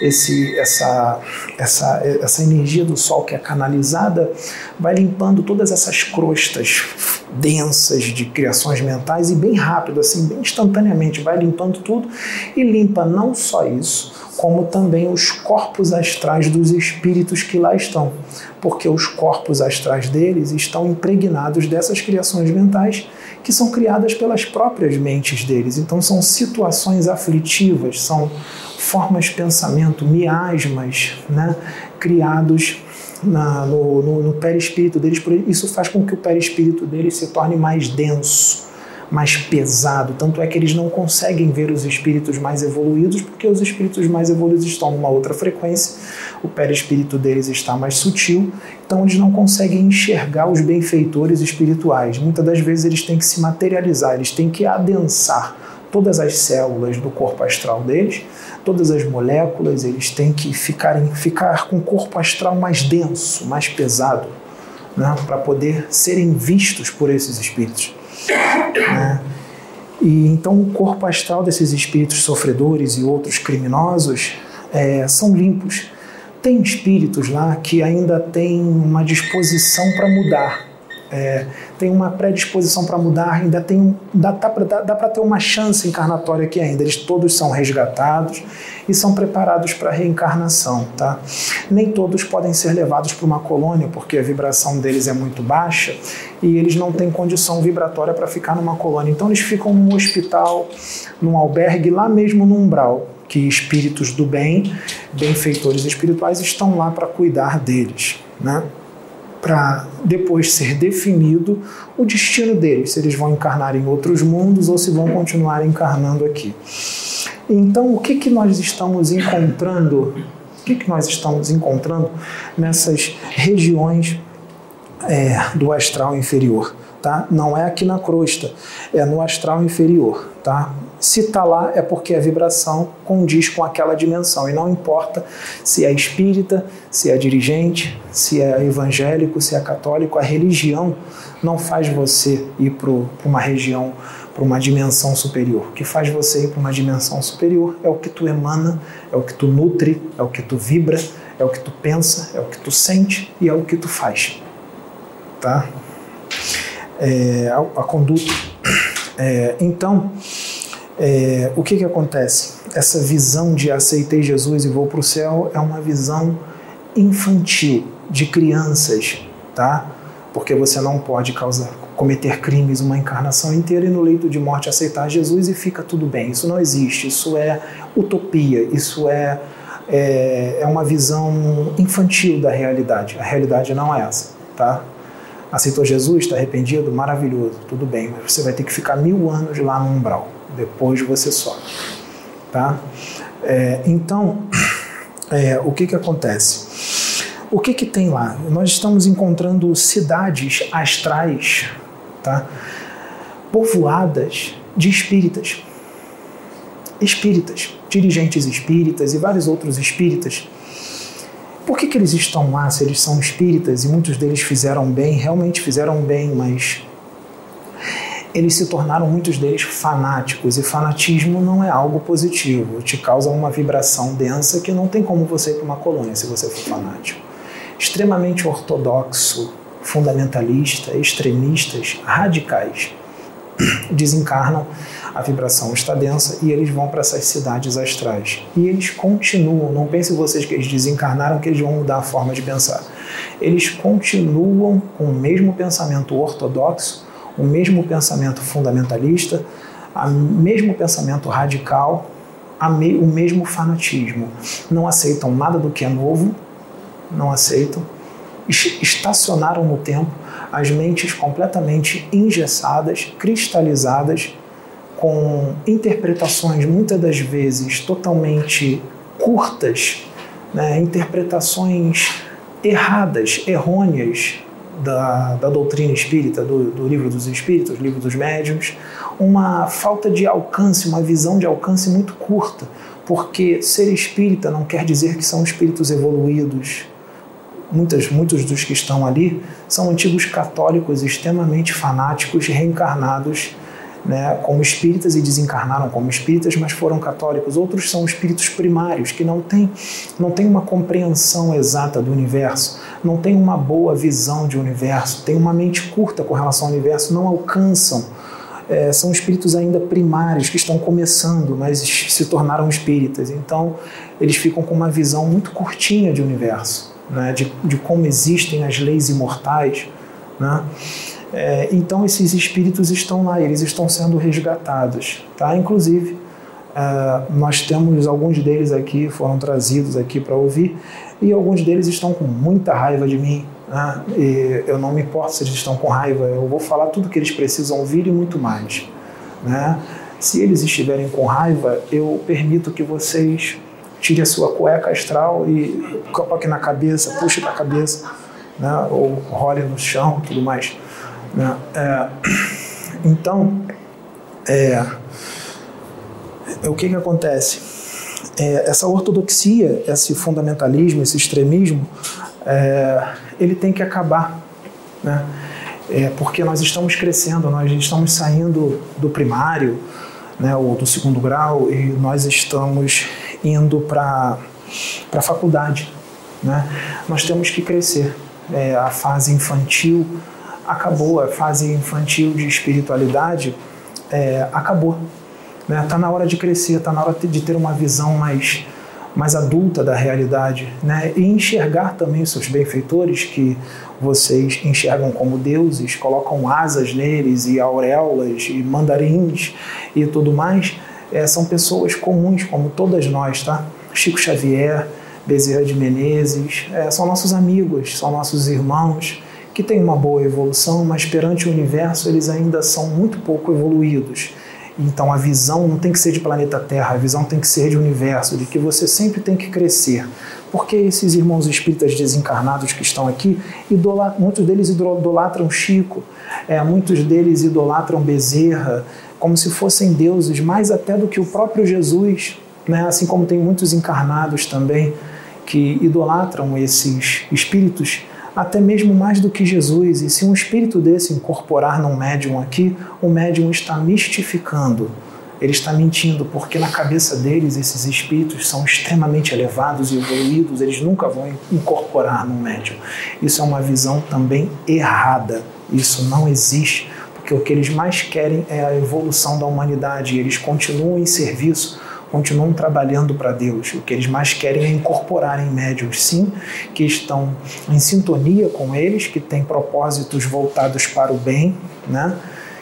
esse, essa, essa, essa energia do Sol que é canalizada vai limpando todas essas crostas densas de criações mentais e bem rápido, assim, bem instantaneamente, vai limpando tudo e limpa não só isso, como também os corpos astrais dos espíritos que lá estão, porque os corpos astrais deles estão impregnados dessas criações mentais que são criadas pelas próprias mentes deles. Então são situações aflitivas, são formas de pensamento, miasmas, né, criados na, no, no, no perispírito deles. Isso faz com que o perispírito deles se torne mais denso, mais pesado. Tanto é que eles não conseguem ver os espíritos mais evoluídos, porque os espíritos mais evoluídos estão numa outra frequência, o perispírito deles está mais sutil, então eles não conseguem enxergar os benfeitores espirituais. Muitas das vezes eles têm que se materializar, eles têm que adensar todas as células do corpo astral deles todas as moléculas, eles têm que ficar, ficar com o corpo astral mais denso, mais pesado, né, para poder serem vistos por esses espíritos. Né? E então o corpo astral desses espíritos sofredores e outros criminosos é, são limpos. Tem espíritos lá que ainda têm uma disposição para mudar, é, tem uma predisposição para mudar, ainda tem dá, dá, dá para ter uma chance encarnatória aqui ainda. Eles todos são resgatados e são preparados para a reencarnação, tá? Nem todos podem ser levados para uma colônia porque a vibração deles é muito baixa e eles não têm condição vibratória para ficar numa colônia. Então eles ficam num hospital, num albergue lá mesmo no umbral, que espíritos do bem, benfeitores espirituais estão lá para cuidar deles, né? Para depois ser definido o destino deles, se eles vão encarnar em outros mundos ou se vão continuar encarnando aqui. Então, o que, que nós estamos encontrando? O que, que nós estamos encontrando nessas regiões é, do astral inferior? Tá? Não é aqui na crosta, é no astral inferior. Tá? Se está lá é porque a vibração condiz com aquela dimensão e não importa se é espírita, se é dirigente, se é evangélico, se é católico, a religião não faz você ir para uma região, para uma dimensão superior. O que faz você ir para uma dimensão superior é o que tu emana, é o que tu nutre, é o que tu vibra, é o que tu pensa, é o que tu sente e é o que tu faz. Tá? É, a, a conduta. É, então, é, o que, que acontece? Essa visão de aceitei Jesus e vou para o céu é uma visão infantil, de crianças, tá? Porque você não pode causar, cometer crimes uma encarnação inteira e no leito de morte aceitar Jesus e fica tudo bem. Isso não existe, isso é utopia, isso é, é, é uma visão infantil da realidade. A realidade não é essa, tá? Aceitou Jesus, está arrependido? Maravilhoso, tudo bem, mas você vai ter que ficar mil anos lá no umbral depois você sobe. Tá? É, então, é, o que, que acontece? O que, que tem lá? Nós estamos encontrando cidades astrais, tá? povoadas de espíritas. Espíritas, dirigentes espíritas e vários outros espíritas. Por que, que eles estão lá se eles são espíritas e muitos deles fizeram bem, realmente fizeram bem, mas eles se tornaram muitos deles fanáticos e fanatismo não é algo positivo, te causa uma vibração densa que não tem como você ir para uma colônia se você for fanático. Extremamente ortodoxo, fundamentalista, extremistas, radicais desencarnam, a vibração está densa e eles vão para essas cidades astrais. E eles continuam, não pensem vocês que eles desencarnaram que eles vão mudar a forma de pensar. Eles continuam com o mesmo pensamento ortodoxo, o mesmo pensamento fundamentalista, o mesmo pensamento radical, o mesmo fanatismo. Não aceitam nada do que é novo, não aceitam, estacionaram no tempo, as mentes completamente engessadas, cristalizadas, com interpretações muitas das vezes totalmente curtas, né? interpretações erradas, errôneas da, da doutrina espírita, do, do livro dos espíritos, livro dos médiuns, uma falta de alcance, uma visão de alcance muito curta, porque ser espírita não quer dizer que são espíritos evoluídos. Muitas, muitos dos que estão ali são antigos católicos extremamente fanáticos, reencarnados né, como espíritas e desencarnaram como espíritas, mas foram católicos. Outros são espíritos primários, que não têm não tem uma compreensão exata do universo, não têm uma boa visão de universo, têm uma mente curta com relação ao universo, não alcançam. É, são espíritos ainda primários que estão começando, mas se tornaram espíritas. Então, eles ficam com uma visão muito curtinha de universo, né, de, de como existem as leis imortais. Né? É, então esses espíritos estão lá, eles estão sendo resgatados, tá? Inclusive é, nós temos alguns deles aqui foram trazidos aqui para ouvir e alguns deles estão com muita raiva de mim. Né? Eu não me importo se eles estão com raiva, eu vou falar tudo que eles precisam ouvir e muito mais, né? Se eles estiverem com raiva, eu permito que vocês tirem a sua cueca astral e coloquem na cabeça, puxe para a cabeça, né? ou role no chão, tudo mais. Né? É, então, é, o que, que acontece? É, essa ortodoxia, esse fundamentalismo, esse extremismo, é, ele tem que acabar, né? É, porque nós estamos crescendo, nós estamos saindo do primário, né, ou do segundo grau, e nós estamos indo para a faculdade. Né? Nós temos que crescer. É, a fase infantil acabou, a fase infantil de espiritualidade é, acabou. Está né? Tá na hora de crescer, está na hora de ter uma visão mais, mais adulta da realidade né? e enxergar também seus benfeitores, que vocês enxergam como deuses, colocam asas neles e auréolas e mandarins e tudo mais. É, são pessoas comuns, como todas nós, tá? Chico Xavier, Bezerra de Menezes, é, são nossos amigos, são nossos irmãos que têm uma boa evolução, mas perante o universo eles ainda são muito pouco evoluídos. Então a visão não tem que ser de planeta Terra, a visão tem que ser de universo, de que você sempre tem que crescer. Porque esses irmãos espíritas desencarnados que estão aqui, muitos deles idolatram Chico, é, muitos deles idolatram Bezerra, como se fossem deuses, mais até do que o próprio Jesus, né? assim como tem muitos encarnados também que idolatram esses espíritos até mesmo mais do que Jesus. E se um espírito desse incorporar num médium aqui, o médium está mistificando. Ele está mentindo, porque na cabeça deles esses espíritos são extremamente elevados e evoluídos, eles nunca vão incorporar num médium. Isso é uma visão também errada. Isso não existe, porque o que eles mais querem é a evolução da humanidade, eles continuam em serviço continuam trabalhando para Deus. O que eles mais querem é incorporar em médiums, sim, que estão em sintonia com eles, que têm propósitos voltados para o bem, né?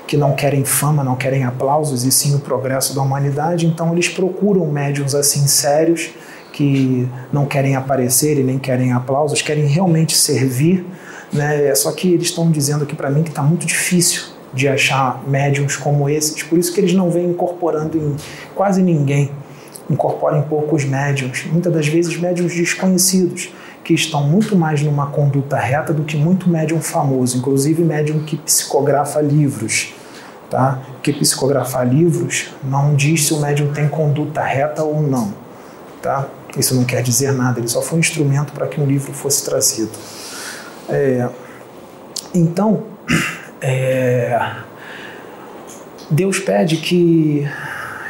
que não querem fama, não querem aplausos, e sim o progresso da humanidade. Então eles procuram médiums assim sérios, que não querem aparecer e nem querem aplausos, querem realmente servir. Né? Só que eles estão dizendo aqui para mim que está muito difícil de achar médiums como esses, por isso que eles não vêm incorporando em quase ninguém, incorporam em poucos médiums, muitas das vezes médiums desconhecidos, que estão muito mais numa conduta reta do que muito médium famoso, inclusive médium que psicografa livros. Tá? Que psicografar livros não diz se o médium tem conduta reta ou não. Tá? Isso não quer dizer nada, ele só foi um instrumento para que um livro fosse trazido. É, então, é, Deus pede que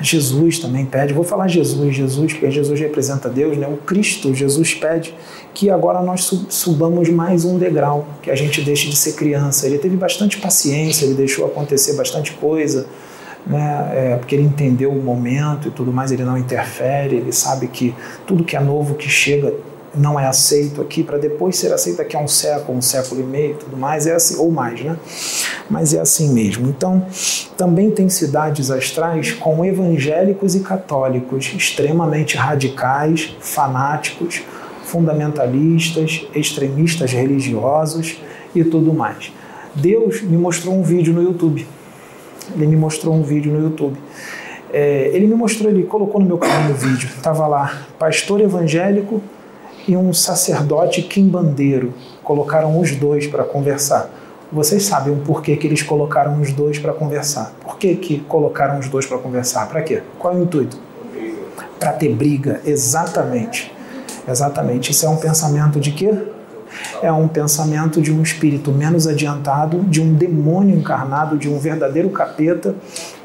Jesus também pede, vou falar Jesus, Jesus, porque Jesus representa Deus, né? O Cristo, Jesus pede que agora nós subamos mais um degrau, que a gente deixe de ser criança. Ele teve bastante paciência, ele deixou acontecer bastante coisa, né? É, porque ele entendeu o momento e tudo mais, ele não interfere, ele sabe que tudo que é novo que chega não é aceito aqui para depois ser aceito daqui a um século, um século e meio, tudo mais, é assim, ou mais, né? Mas é assim mesmo. Então, também tem cidades astrais com evangélicos e católicos extremamente radicais, fanáticos, fundamentalistas, extremistas religiosos e tudo mais. Deus me mostrou um vídeo no YouTube. Ele me mostrou um vídeo no YouTube. É, ele me mostrou, ele colocou no meu canal no vídeo. Tava lá, pastor evangélico e um sacerdote quimbandeiro. Colocaram os dois para conversar. Vocês sabem o porquê que eles colocaram os dois para conversar. Por que, que colocaram os dois para conversar? Para quê? Qual é o intuito? Para ter briga, exatamente. Exatamente. Isso é um pensamento de quê? É um pensamento de um espírito menos adiantado, de um demônio encarnado, de um verdadeiro capeta,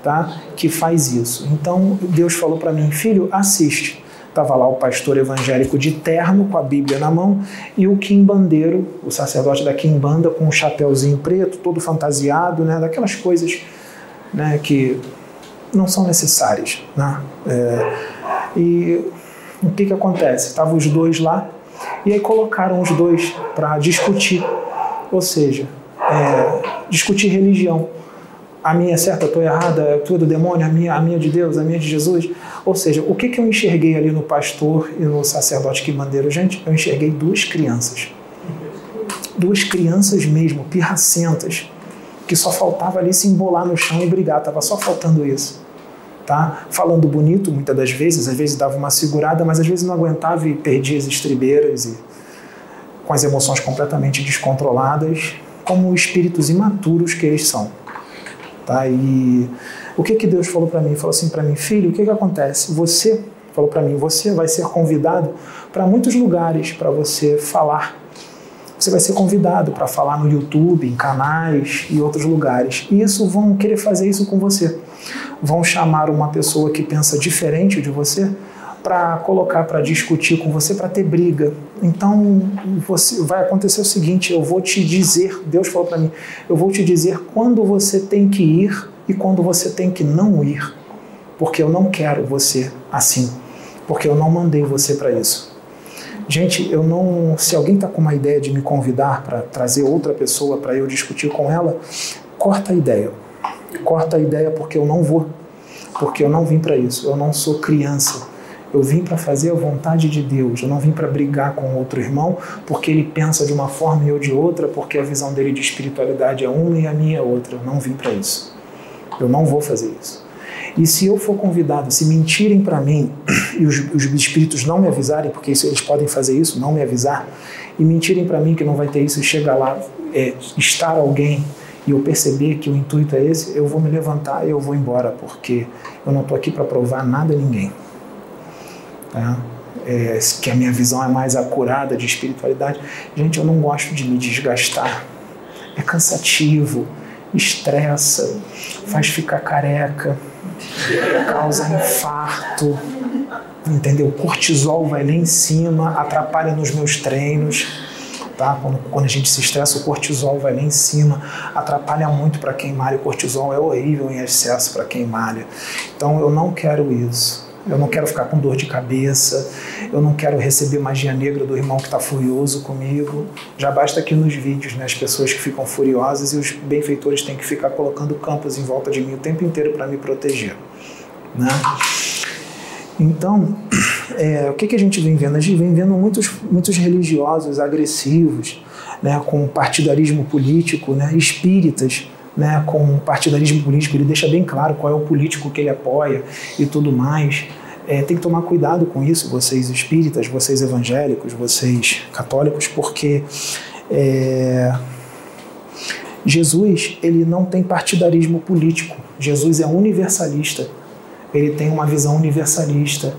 tá? Que faz isso. Então Deus falou para mim, filho, assiste. Estava lá o pastor evangélico de terno, com a Bíblia na mão, e o quimbandeiro, o sacerdote da quimbanda, com um chapéuzinho preto, todo fantasiado, né, daquelas coisas né, que não são necessárias. Né? É, e o que, que acontece? Estavam os dois lá, e aí colocaram os dois para discutir, ou seja, é, discutir religião a minha é certa, estou errada, é tudo demônio, a minha, a minha de Deus, a minha de Jesus. Ou seja, o que, que eu enxerguei ali no pastor e no sacerdote que bandeiro? Gente, eu enxerguei duas crianças. Duas crianças mesmo, pirracentas, que só faltava ali se embolar no chão e brigar, estava só faltando isso. Tá? Falando bonito muitas das vezes, às vezes dava uma segurada, mas às vezes não aguentava e perdia as estribeiras e com as emoções completamente descontroladas, como espíritos imaturos que eles são. Tá? E o que, que Deus falou para mim? Falou assim para mim, filho, o que, que acontece? Você, falou para mim, você vai ser convidado para muitos lugares para você falar. Você vai ser convidado para falar no YouTube, em canais e outros lugares. E isso vão querer fazer isso com você. Vão chamar uma pessoa que pensa diferente de você para colocar para discutir com você, para ter briga. Então, você vai acontecer o seguinte, eu vou te dizer, Deus falou para mim, eu vou te dizer quando você tem que ir e quando você tem que não ir, porque eu não quero você assim, porque eu não mandei você para isso. Gente, eu não, se alguém está com uma ideia de me convidar para trazer outra pessoa para eu discutir com ela, corta a ideia. Corta a ideia porque eu não vou. Porque eu não vim para isso. Eu não sou criança eu vim para fazer a vontade de Deus. Eu não vim para brigar com outro irmão porque ele pensa de uma forma e eu de outra, porque a visão dele de espiritualidade é uma e a minha é outra. Eu não vim para isso. Eu não vou fazer isso. E se eu for convidado, se mentirem para mim e os, os, espíritos não me avisarem, porque isso, eles podem fazer isso, não me avisar, e mentirem para mim que não vai ter isso e chega lá, é, estar alguém e eu perceber que o intuito é esse, eu vou me levantar e eu vou embora, porque eu não estou aqui para provar nada a ninguém né? É, que a minha visão é mais acurada de espiritualidade. Gente, eu não gosto de me desgastar. É cansativo, estressa, faz ficar careca, causa infarto, entendeu? Cortisol vai lá em cima, atrapalha nos meus treinos. Tá? Quando, quando a gente se estressa, o cortisol vai lá em cima, atrapalha muito para quem malha. O cortisol é horrível em excesso para quem malha. Então eu não quero isso eu não quero ficar com dor de cabeça, eu não quero receber magia negra do irmão que está furioso comigo. Já basta aqui nos vídeos, né, as pessoas que ficam furiosas e os benfeitores têm que ficar colocando campos em volta de mim o tempo inteiro para me proteger. Né? Então, é, o que, que a gente vem vendo? A gente vem vendo muitos, muitos religiosos agressivos, né, com partidarismo político, né, espíritas, né, com partidarismo político, ele deixa bem claro qual é o político que ele apoia e tudo mais. É, tem que tomar cuidado com isso, vocês espíritas, vocês evangélicos, vocês católicos, porque é, Jesus ele não tem partidarismo político. Jesus é universalista. Ele tem uma visão universalista.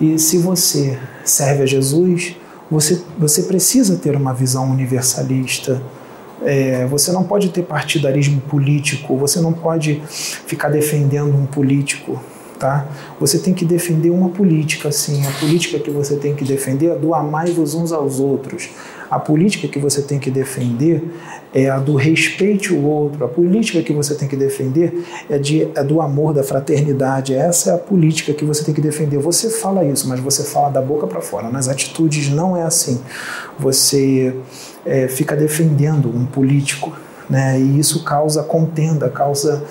E se você serve a Jesus, você, você precisa ter uma visão universalista é, você não pode ter partidarismo político, você não pode ficar defendendo um político, tá? Você tem que defender uma política, sim. A política que você tem que defender é do amai-vos uns aos outros. A política que você tem que defender é a do respeite o outro. A política que você tem que defender é, de, é do amor, da fraternidade. Essa é a política que você tem que defender. Você fala isso, mas você fala da boca para fora. Nas atitudes não é assim. Você é, fica defendendo um político, né? E isso causa contenda, causa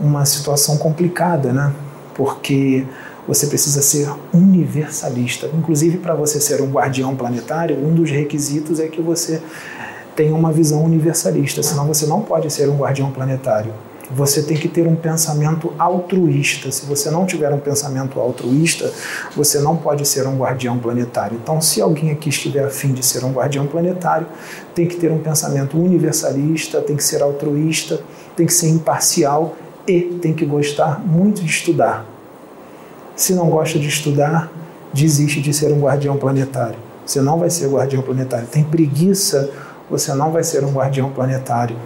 uma situação complicada, né? Porque você precisa ser universalista. Inclusive, para você ser um guardião planetário, um dos requisitos é que você tenha uma visão universalista, senão você não pode ser um guardião planetário. Você tem que ter um pensamento altruísta. Se você não tiver um pensamento altruísta, você não pode ser um guardião planetário. Então, se alguém aqui estiver afim de ser um guardião planetário, tem que ter um pensamento universalista, tem que ser altruísta, tem que ser imparcial e tem que gostar muito de estudar. Se não gosta de estudar, desiste de ser um guardião planetário. Você não vai ser guardião planetário. Tem preguiça, você não vai ser um guardião planetário.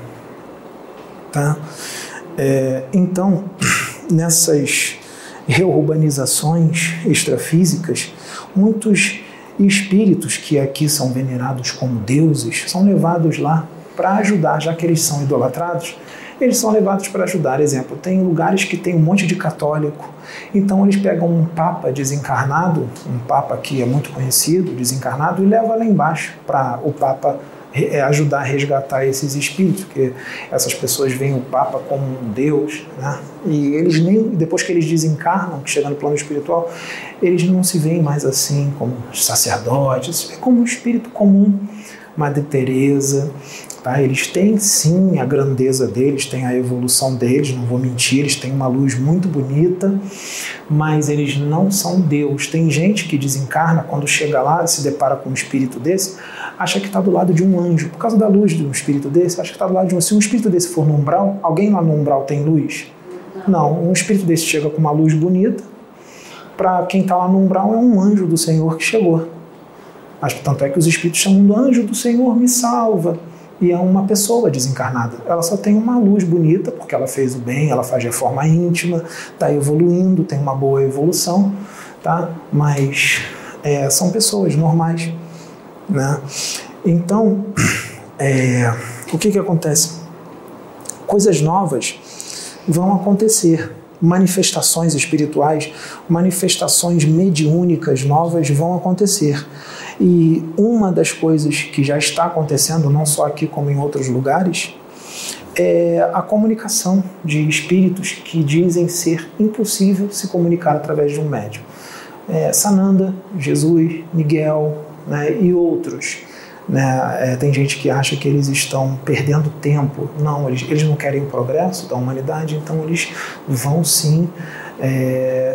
Tá? É, então, nessas reurbanizações extrafísicas, muitos espíritos que aqui são venerados como deuses são levados lá para ajudar, já que eles são idolatrados, eles são levados para ajudar. Exemplo, tem lugares que tem um monte de católico, então eles pegam um papa desencarnado, um papa que é muito conhecido, desencarnado, e leva lá embaixo para o papa ajudar a resgatar esses espíritos, porque essas pessoas veem o Papa como um Deus, né? e eles nem, depois que eles desencarnam, que chegam no plano espiritual, eles não se veem mais assim como sacerdotes, é como um espírito comum. Madre Teresa, tá? Eles têm sim a grandeza deles, têm a evolução deles, não vou mentir, eles têm uma luz muito bonita, mas eles não são Deus. Tem gente que desencarna quando chega lá, se depara com um espírito desse, acha que está do lado de um anjo. Por causa da luz de um espírito desse, acha que está do lado de um. Se um espírito desse for no umbral, alguém lá no umbral tem luz? Não, um espírito desse chega com uma luz bonita, para quem está lá no umbral é um anjo do Senhor que chegou. Mas tanto é que os espíritos chamam do anjo do Senhor me salva. E é uma pessoa desencarnada. Ela só tem uma luz bonita, porque ela fez o bem, ela faz reforma íntima, está evoluindo, tem uma boa evolução, tá? Mas é, são pessoas normais. Né? Então, é, o que, que acontece? Coisas novas vão acontecer, manifestações espirituais, manifestações mediúnicas novas vão acontecer. E uma das coisas que já está acontecendo, não só aqui como em outros lugares, é a comunicação de espíritos que dizem ser impossível se comunicar através de um médium. É, Sananda, Jesus, Miguel, né, e outros. Né? É, tem gente que acha que eles estão perdendo tempo. Não, eles, eles não querem o progresso da humanidade, então eles vão sim é,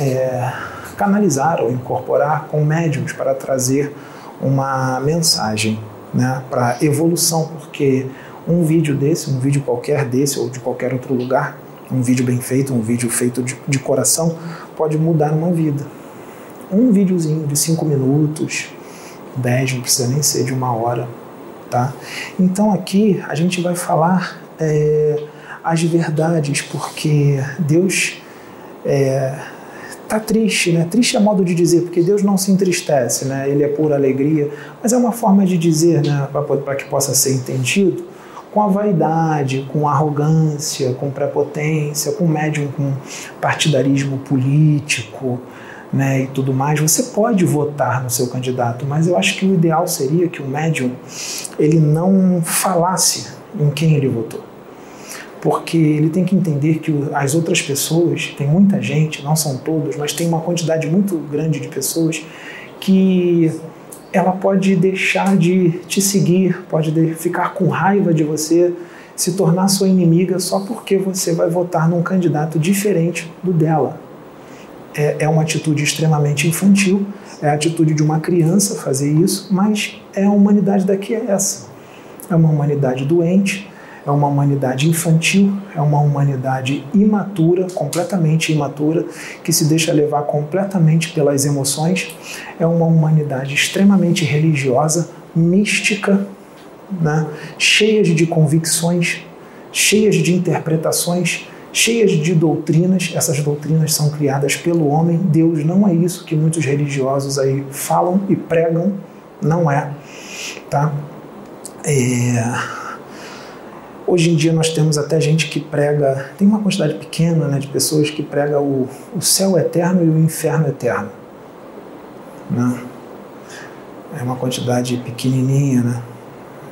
é, canalizar ou incorporar com médiums para trazer uma mensagem né, para evolução, porque um vídeo desse, um vídeo qualquer desse ou de qualquer outro lugar, um vídeo bem feito, um vídeo feito de, de coração, pode mudar uma vida. Um videozinho de cinco minutos, 10, não precisa nem ser de uma hora, tá? Então aqui a gente vai falar é, as verdades, porque Deus é, tá triste, né? Triste é modo de dizer, porque Deus não se entristece, né? Ele é pura alegria, mas é uma forma de dizer, né? Para que possa ser entendido, com a vaidade, com arrogância, com prepotência, com médium, com partidarismo político, né, e tudo mais, você pode votar no seu candidato, mas eu acho que o ideal seria que o médium ele não falasse em quem ele votou. Porque ele tem que entender que as outras pessoas, tem muita gente, não são todos, mas tem uma quantidade muito grande de pessoas que ela pode deixar de te seguir, pode ficar com raiva de você, se tornar sua inimiga só porque você vai votar num candidato diferente do dela é, é uma atitude extremamente infantil, é a atitude de uma criança fazer isso, mas é a humanidade daqui é essa. É uma humanidade doente, é uma humanidade infantil, é uma humanidade imatura, completamente imatura, que se deixa levar completamente pelas emoções, é uma humanidade extremamente religiosa, mística, né? cheias de convicções, cheias de interpretações, cheias de doutrinas. Essas doutrinas são criadas pelo homem. Deus não é isso que muitos religiosos aí falam e pregam. Não é, tá? É... Hoje em dia nós temos até gente que prega, tem uma quantidade pequena né, de pessoas que prega o, o céu eterno e o inferno eterno. Né? É uma quantidade pequenininha, né?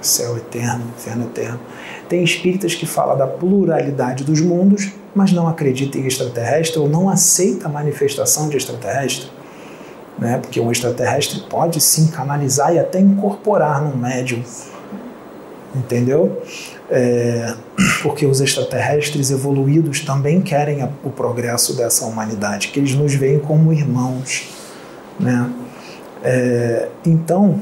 Céu eterno, inferno eterno. Tem espíritas que falam da pluralidade dos mundos, mas não acreditam em extraterrestre ou não aceita a manifestação de extraterrestre. Né? Porque um extraterrestre pode sim canalizar e até incorporar no médium. entendeu? É, porque os extraterrestres evoluídos também querem a, o progresso dessa humanidade, que eles nos veem como irmãos, né? É, então,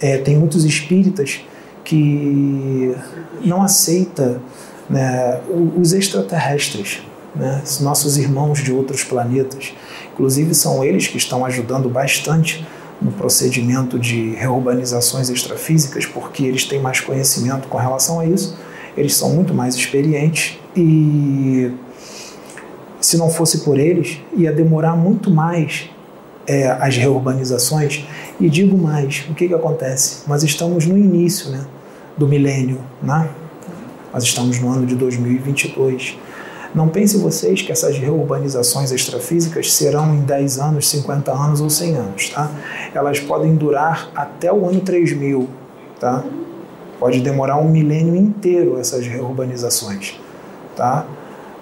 é, tem muitos espíritas que não aceita né, os extraterrestres, né, nossos irmãos de outros planetas. Inclusive, são eles que estão ajudando bastante no procedimento de reurbanizações extrafísicas, porque eles têm mais conhecimento com relação a isso, eles são muito mais experientes e se não fosse por eles, ia demorar muito mais é, as reurbanizações. E digo mais, o que, que acontece? Nós estamos no início né, do milênio, né? nós estamos no ano de 2022. Não pensem vocês que essas reurbanizações extrafísicas serão em 10 anos, 50 anos ou 100 anos, tá? Elas podem durar até o ano 3000, tá? Pode demorar um milênio inteiro essas reurbanizações, tá?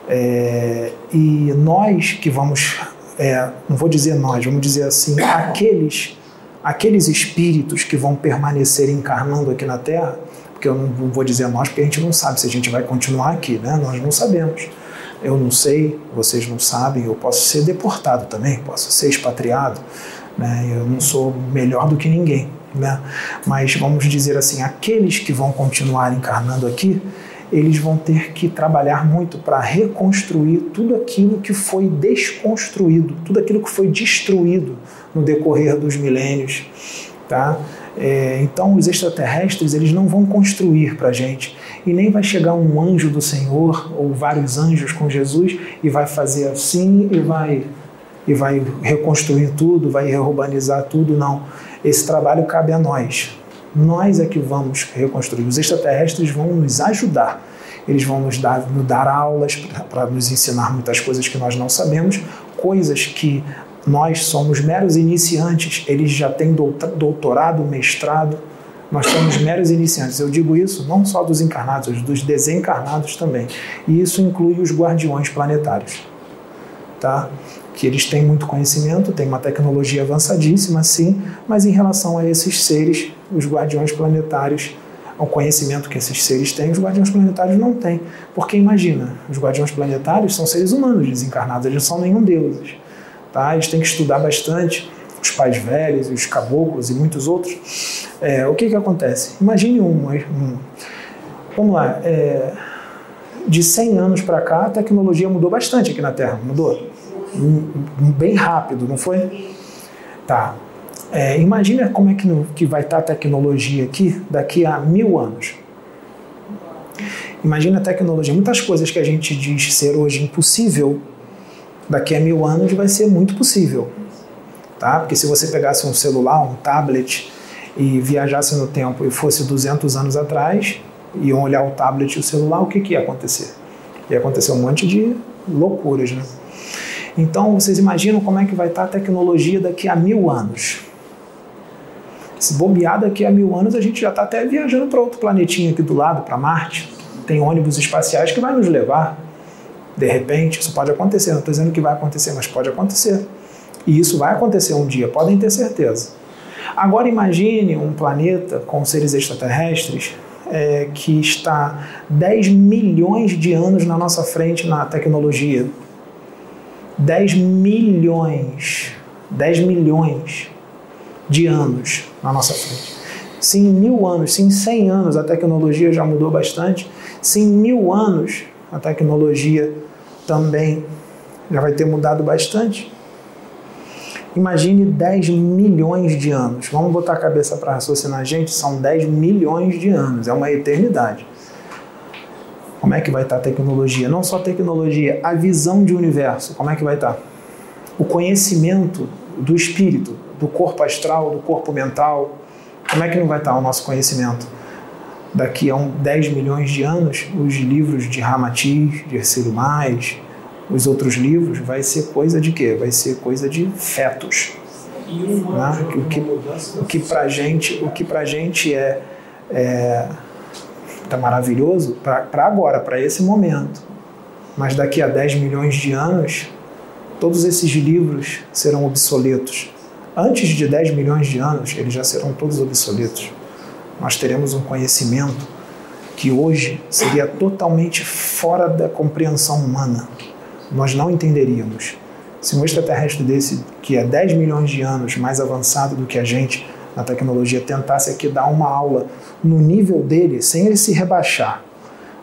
É, e nós que vamos, é, não vou dizer nós, vamos dizer assim, aqueles, aqueles espíritos que vão permanecer encarnando aqui na Terra, porque eu não vou dizer nós, porque a gente não sabe se a gente vai continuar aqui, né? Nós não sabemos eu não sei, vocês não sabem, eu posso ser deportado também, posso ser expatriado, né? eu não sou melhor do que ninguém. Né? Mas vamos dizer assim, aqueles que vão continuar encarnando aqui, eles vão ter que trabalhar muito para reconstruir tudo aquilo que foi desconstruído, tudo aquilo que foi destruído no decorrer dos milênios. Tá? É, então, os extraterrestres eles não vão construir para a gente, e nem vai chegar um anjo do Senhor ou vários anjos com Jesus e vai fazer assim e vai e vai reconstruir tudo, vai reurbanizar tudo, não. Esse trabalho cabe a nós. Nós é que vamos reconstruir. Os extraterrestres vão nos ajudar. Eles vão nos dar, nos dar aulas para nos ensinar muitas coisas que nós não sabemos, coisas que nós somos meros iniciantes, eles já têm doutorado, mestrado, nós somos meros iniciantes. Eu digo isso não só dos encarnados, dos desencarnados também. E isso inclui os guardiões planetários. Tá? Que eles têm muito conhecimento, têm uma tecnologia avançadíssima, sim, mas em relação a esses seres, os guardiões planetários, ao conhecimento que esses seres têm, os guardiões planetários não têm. Porque imagina, os guardiões planetários são seres humanos desencarnados, eles não são nenhum deuses. Tá? Eles têm que estudar bastante os pais velhos, os caboclos e muitos outros, é, o que, que acontece? Imagine um, um vamos lá, é, de 100 anos para cá a tecnologia mudou bastante aqui na Terra, mudou? Bem rápido, não foi? Tá. É, imagina como é que, que vai estar tá a tecnologia aqui daqui a mil anos. Imagina a tecnologia. Muitas coisas que a gente diz ser hoje impossível, daqui a mil anos vai ser muito possível tá? Porque se você pegasse um celular, um tablet e viajasse no tempo e fosse 200 anos atrás, iam olhar o tablet e o celular, o que, que ia acontecer? Ia acontecer um monte de loucuras, né? Então, vocês imaginam como é que vai estar a tecnologia daqui a mil anos? Se bobear daqui a mil anos, a gente já está até viajando para outro planetinho aqui do lado, para Marte. Tem ônibus espaciais que vai nos levar. De repente, isso pode acontecer. Não estou dizendo que vai acontecer, mas pode acontecer. E isso vai acontecer um dia, podem ter certeza. Agora imagine um planeta com seres extraterrestres é, que está 10 milhões de anos na nossa frente na tecnologia. 10 milhões, 10 milhões de anos na nossa frente. Se em mil anos, se em 100 anos a tecnologia já mudou bastante, se em mil anos a tecnologia também já vai ter mudado bastante, Imagine 10 milhões de anos. Vamos botar a cabeça para raciocinar, gente, são 10 milhões de anos, é uma eternidade. Como é que vai estar a tecnologia? Não só a tecnologia, a visão de universo, como é que vai estar? O conhecimento do espírito, do corpo astral, do corpo mental, como é que não vai estar o nosso conhecimento? Daqui a um 10 milhões de anos, os livros de Ramatiz, de Ercílio Mais, os outros livros, vai ser coisa de quê? Vai ser coisa de fetos. Né? O que, que para gente, o que para gente é, é tá maravilhoso para agora, para esse momento. Mas daqui a 10 milhões de anos, todos esses livros serão obsoletos. Antes de 10 milhões de anos, eles já serão todos obsoletos. Nós teremos um conhecimento que hoje seria totalmente fora da compreensão humana. Nós não entenderíamos. Se um extraterrestre desse, que é 10 milhões de anos mais avançado do que a gente na tecnologia, tentasse aqui dar uma aula no nível dele, sem ele se rebaixar,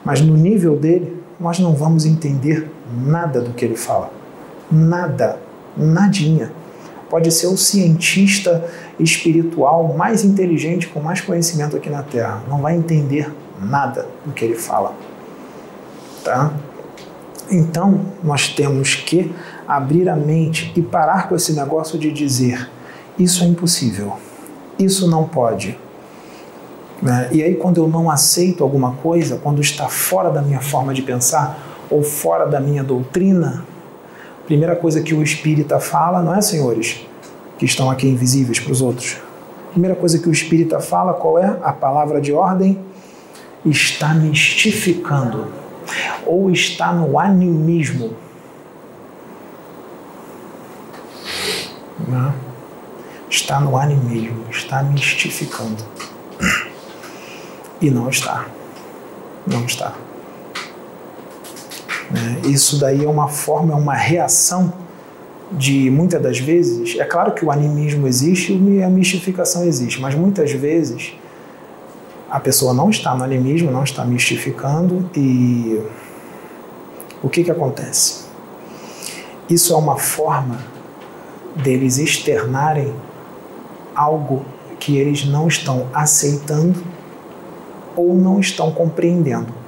mas no nível dele, nós não vamos entender nada do que ele fala. Nada, nadinha. Pode ser o cientista espiritual mais inteligente, com mais conhecimento aqui na Terra. Não vai entender nada do que ele fala. Tá? Então, nós temos que abrir a mente e parar com esse negócio de dizer: isso é impossível, isso não pode. Né? E aí, quando eu não aceito alguma coisa, quando está fora da minha forma de pensar ou fora da minha doutrina, primeira coisa que o espírita fala, não é, senhores, que estão aqui invisíveis para os outros? Primeira coisa que o espírita fala, qual é? A palavra de ordem está mistificando ou está no animismo. Não. Né? Está no animismo, está mistificando. E não está. Não está. Né? Isso daí é uma forma, é uma reação de muitas das vezes. É claro que o animismo existe e a mistificação existe, mas muitas vezes a pessoa não está no animismo, não está mistificando e o que, que acontece? Isso é uma forma deles externarem algo que eles não estão aceitando ou não estão compreendendo.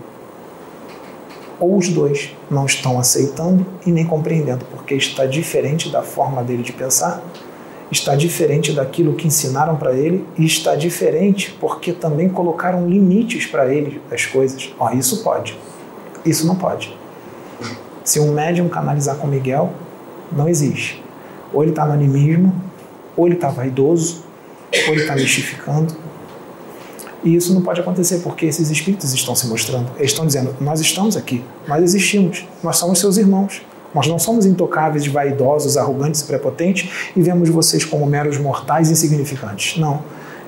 Ou os dois não estão aceitando e nem compreendendo, porque está diferente da forma dele de pensar está diferente daquilo que ensinaram para ele e está diferente porque também colocaram limites para ele das coisas. Ó, isso pode, isso não pode. Se um médium canalizar com Miguel, não existe. Ou ele está no animismo, ou ele está vaidoso, ou ele está mistificando. E isso não pode acontecer porque esses espíritos estão se mostrando. Eles estão dizendo: Nós estamos aqui, nós existimos, nós somos seus irmãos. Nós não somos intocáveis, vaidosos, arrogantes e prepotentes e vemos vocês como meros mortais insignificantes. Não.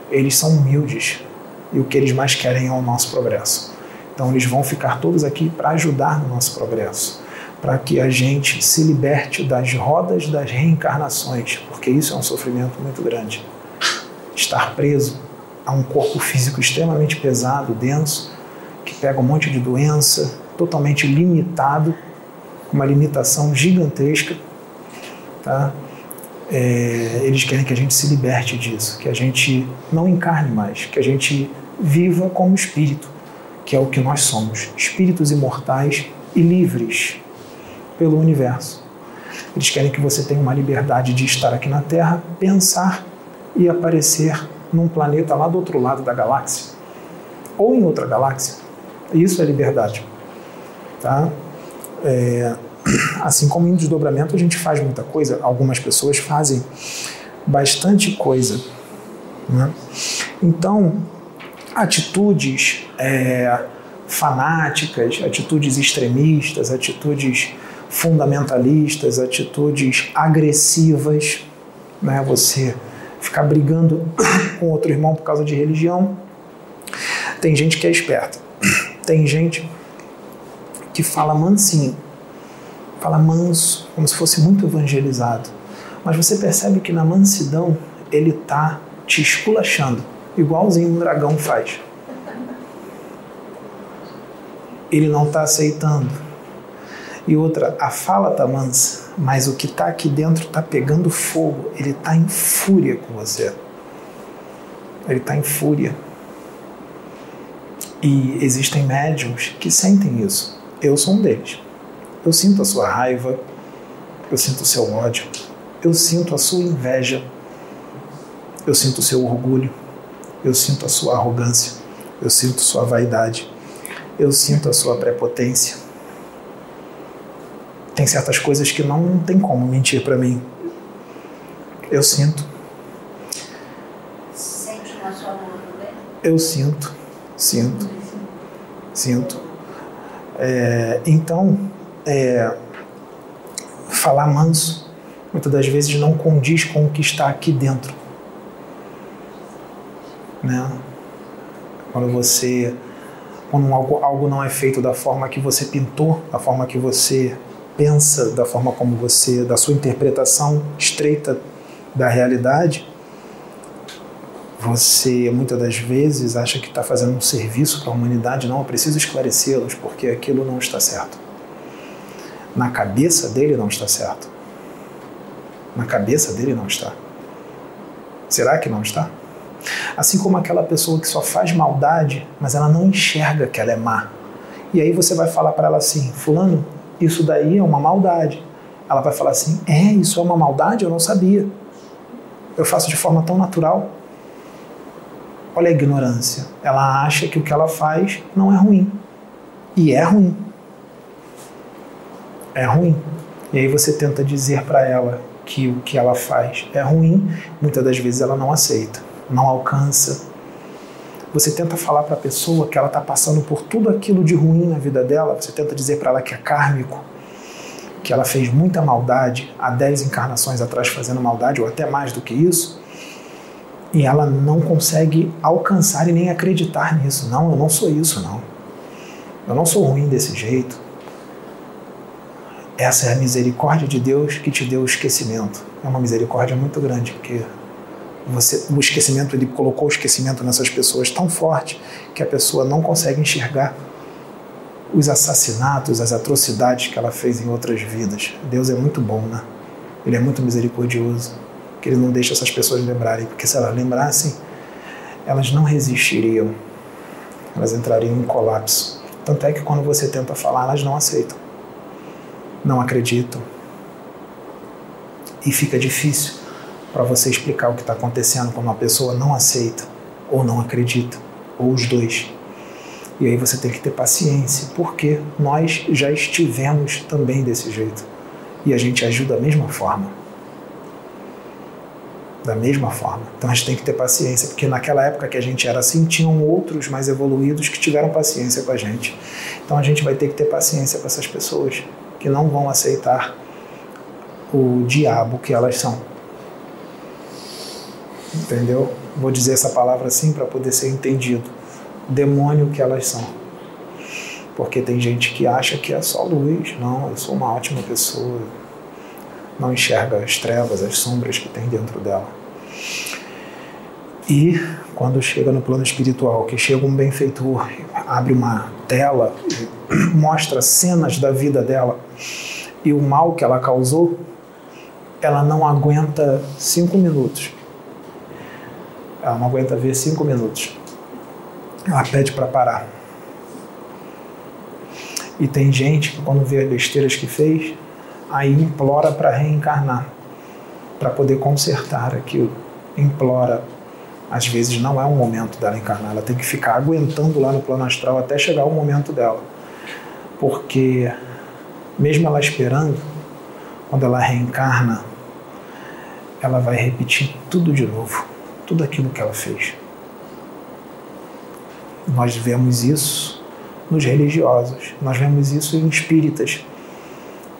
Eles são humildes e o que eles mais querem é o nosso progresso. Então eles vão ficar todos aqui para ajudar no nosso progresso, para que a gente se liberte das rodas das reencarnações, porque isso é um sofrimento muito grande. Estar preso a um corpo físico extremamente pesado, denso, que pega um monte de doença, totalmente limitado uma limitação gigantesca. Tá? É, eles querem que a gente se liberte disso, que a gente não encarne mais, que a gente viva como espírito, que é o que nós somos, espíritos imortais e livres pelo universo. Eles querem que você tenha uma liberdade de estar aqui na Terra, pensar e aparecer num planeta lá do outro lado da galáxia ou em outra galáxia. Isso é liberdade, tá? É, assim como em desdobramento a gente faz muita coisa, algumas pessoas fazem bastante coisa. Né? Então, atitudes é, fanáticas, atitudes extremistas, atitudes fundamentalistas, atitudes agressivas, né? você ficar brigando com outro irmão por causa de religião. Tem gente que é esperta, tem gente que fala mansinho, fala manso, como se fosse muito evangelizado. Mas você percebe que na mansidão ele está te esculachando, igualzinho um dragão faz. Ele não está aceitando. E outra, a fala está mansa, mas o que está aqui dentro está pegando fogo. Ele está em fúria com você. Ele está em fúria. E existem médiums que sentem isso. Eu sou um deles. Eu sinto a sua raiva, eu sinto o seu ódio, eu sinto a sua inveja, eu sinto o seu orgulho, eu sinto a sua arrogância, eu sinto sua vaidade, eu sinto a sua prepotência. Tem certas coisas que não tem como mentir para mim. Eu sinto. Sente na sua mão, Eu sinto, sinto, sinto. É, então, é, falar manso muitas das vezes não condiz com o que está aqui dentro. Né? Quando você quando algo, algo não é feito da forma que você pintou, da forma que você pensa, da forma como você, da sua interpretação estreita da realidade, você muitas das vezes acha que está fazendo um serviço para a humanidade. Não, eu preciso esclarecê-los porque aquilo não está certo. Na cabeça dele não está certo. Na cabeça dele não está. Será que não está? Assim como aquela pessoa que só faz maldade, mas ela não enxerga que ela é má. E aí você vai falar para ela assim: Fulano, isso daí é uma maldade. Ela vai falar assim: É, isso é uma maldade? Eu não sabia. Eu faço de forma tão natural. Olha a ignorância. Ela acha que o que ela faz não é ruim. E é ruim. É ruim. E aí você tenta dizer para ela que o que ela faz é ruim, muitas das vezes ela não aceita, não alcança. Você tenta falar para a pessoa que ela está passando por tudo aquilo de ruim na vida dela, você tenta dizer para ela que é kármico, que ela fez muita maldade há 10 encarnações atrás fazendo maldade, ou até mais do que isso, e ela não consegue alcançar e nem acreditar nisso. Não, eu não sou isso, não. Eu não sou ruim desse jeito. Essa é a misericórdia de Deus que te deu o esquecimento. É uma misericórdia muito grande, porque você, o esquecimento, ele colocou o esquecimento nessas pessoas tão forte que a pessoa não consegue enxergar os assassinatos, as atrocidades que ela fez em outras vidas. Deus é muito bom, né? Ele é muito misericordioso, que ele não deixa essas pessoas lembrarem, porque se elas lembrassem, elas não resistiriam, elas entrariam em colapso. Tanto é que quando você tenta falar, elas não aceitam não acreditam. E fica difícil para você explicar o que está acontecendo quando uma pessoa não aceita ou não acredita, ou os dois. E aí você tem que ter paciência, porque nós já estivemos também desse jeito. E a gente agiu da mesma forma. Da mesma forma. Então a gente tem que ter paciência, porque naquela época que a gente era assim, tinham outros mais evoluídos que tiveram paciência com a gente. Então a gente vai ter que ter paciência com essas pessoas que não vão aceitar o diabo que elas são. Entendeu? Vou dizer essa palavra assim para poder ser entendido. Demônio que elas são. Porque tem gente que acha que é só luz. Não, eu sou uma ótima pessoa. Não enxerga as trevas, as sombras que tem dentro dela. E quando chega no plano espiritual, que chega um benfeitor, abre uma tela, mostra cenas da vida dela e o mal que ela causou, ela não aguenta cinco minutos. Ela não aguenta ver cinco minutos. Ela pede para parar. E tem gente que, quando vê as besteiras que fez, aí implora para reencarnar, para poder consertar aquilo. Implora às vezes não é um momento dela encarnar, ela tem que ficar aguentando lá no plano astral até chegar o momento dela. Porque, mesmo ela esperando, quando ela reencarna, ela vai repetir tudo de novo, tudo aquilo que ela fez. Nós vemos isso nos religiosos, nós vemos isso em espíritas,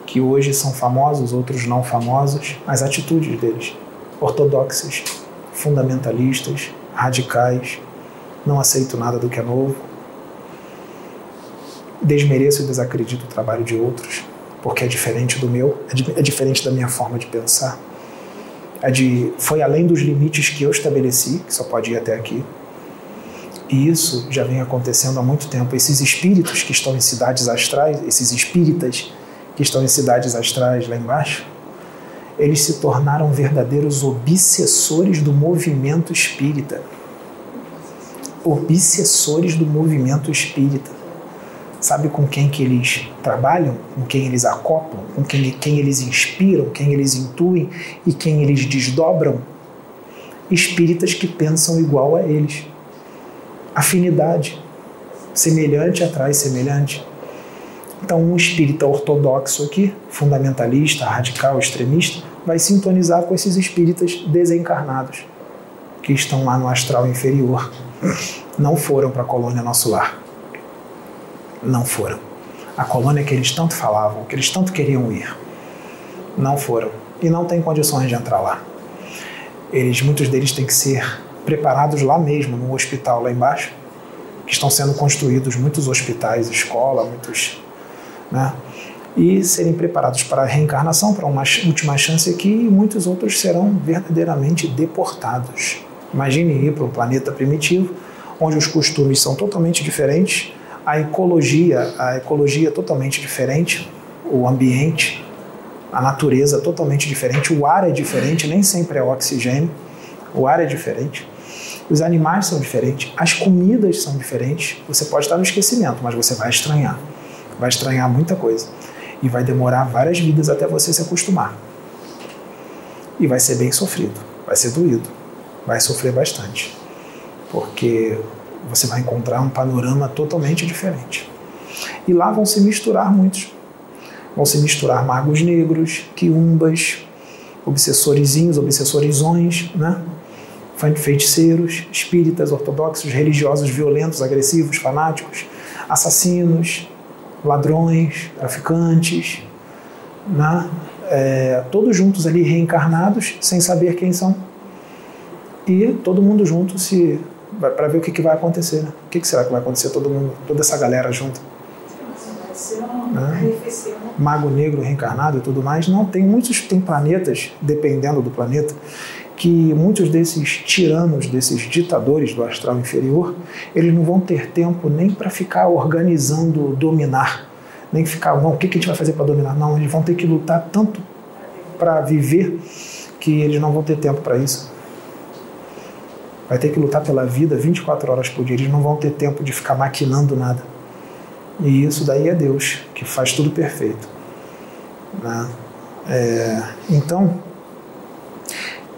que hoje são famosos, outros não famosos, as atitudes deles, ortodoxas fundamentalistas, radicais, não aceito nada do que é novo, desmereço e desacredito o trabalho de outros, porque é diferente do meu, é, é diferente da minha forma de pensar. É de, foi além dos limites que eu estabeleci, que só pode ir até aqui. E isso já vem acontecendo há muito tempo. Esses espíritos que estão em cidades astrais, esses espíritas que estão em cidades astrais lá embaixo, eles se tornaram verdadeiros obsessores do movimento espírita. Obsessores do movimento espírita. Sabe com quem que eles trabalham? Com quem eles acoplam? Com quem, quem eles inspiram? Quem eles intuem? E quem eles desdobram? Espíritas que pensam igual a eles. Afinidade. Semelhante atrai semelhante. Então, um espírita ortodoxo aqui, fundamentalista, radical, extremista, vai sintonizar com esses espíritas desencarnados que estão lá no astral inferior. Não foram para a colônia Nosso Lar. Não foram. A colônia que eles tanto falavam, que eles tanto queriam ir. Não foram. E não têm condições de entrar lá. Eles, muitos deles têm que ser preparados lá mesmo, no hospital lá embaixo, que estão sendo construídos muitos hospitais, escola, muitos, né? E serem preparados para a reencarnação, para uma última chance aqui, e muitos outros serão verdadeiramente deportados. Imagine ir para um planeta primitivo, onde os costumes são totalmente diferentes, a ecologia, a ecologia totalmente diferente, o ambiente, a natureza totalmente diferente, o ar é diferente, nem sempre é oxigênio, o ar é diferente. Os animais são diferentes, as comidas são diferentes. Você pode estar no esquecimento, mas você vai estranhar. Vai estranhar muita coisa. E vai demorar várias vidas até você se acostumar. E vai ser bem sofrido, vai ser doído, vai sofrer bastante. Porque você vai encontrar um panorama totalmente diferente. E lá vão se misturar muitos. Vão se misturar magos negros, quiumbas, obsessorizinhos, obsessorizões, né? feiticeiros, espíritas, ortodoxos, religiosos violentos, agressivos, fanáticos, assassinos, ladrões, traficantes, né? É, todos juntos ali reencarnados, sem saber quem são. E todo mundo junto se para ver o que, que, vai acontecer. Né? O que, que, será que vai acontecer todo mundo, toda essa galera junto? Né? Mago negro reencarnado e tudo mais. Não, tem muitos tem planetas, dependendo do planeta, que muitos desses tiranos, desses ditadores do astral inferior, eles não vão ter tempo nem para ficar organizando dominar, nem ficar, não, o que, que a gente vai fazer para dominar? Não, eles vão ter que lutar tanto para viver que eles não vão ter tempo para isso. Vai ter que lutar pela vida 24 horas por dia, eles não vão ter tempo de ficar maquinando nada. E isso daí é Deus, que faz tudo perfeito. Né? É, então,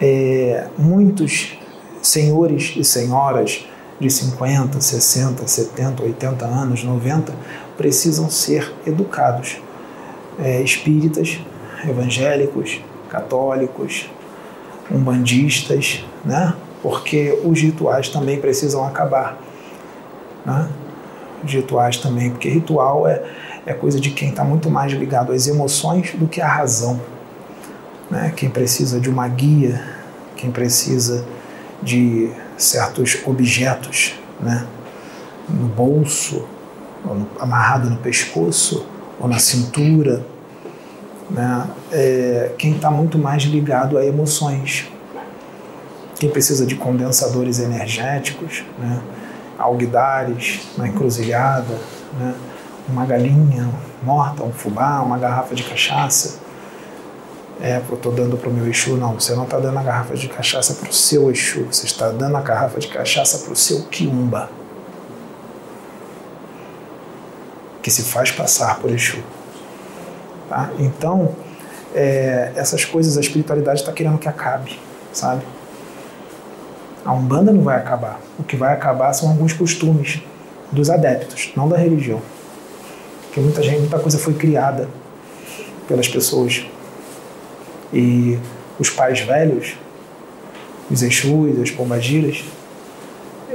é, muitos senhores e senhoras de 50, 60, 70, 80 anos, 90, precisam ser educados. É, espíritas, evangélicos, católicos, umbandistas, né? Porque os rituais também precisam acabar. Né? Os rituais também, porque ritual é, é coisa de quem está muito mais ligado às emoções do que à razão né? quem precisa de uma guia, quem precisa de certos objetos né? no bolso, no, amarrado no pescoço ou na cintura. Né? É, quem está muito mais ligado a emoções. Quem precisa de condensadores energéticos, né? alguidares na encruzilhada, né? uma galinha morta, um fubá, uma garrafa de cachaça é, eu estou dando para o meu Exu. Não, você não está dando a garrafa de cachaça para o seu Exu, você está dando a garrafa de cachaça para o seu Quiumba, que se faz passar por Exu. Tá? Então, é, essas coisas a espiritualidade está querendo que acabe, sabe? A Umbanda não vai acabar. O que vai acabar são alguns costumes dos adeptos, não da religião. Porque muita gente, muita coisa foi criada pelas pessoas e os pais velhos, os Exus, as pombagiras,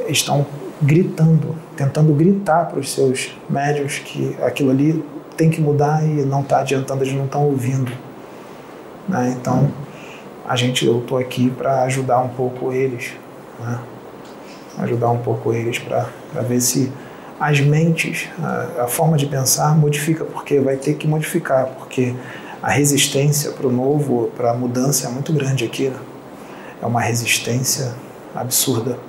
estão gritando, tentando gritar para os seus médios que aquilo ali tem que mudar e não está adiantando, eles não estão ouvindo. Né? Então, a gente, eu estou aqui para ajudar um pouco eles, né? ajudar um pouco eles para ver se as mentes, a, a forma de pensar modifica, porque vai ter que modificar, porque a resistência para o novo, para a mudança é muito grande aqui. Né? É uma resistência absurda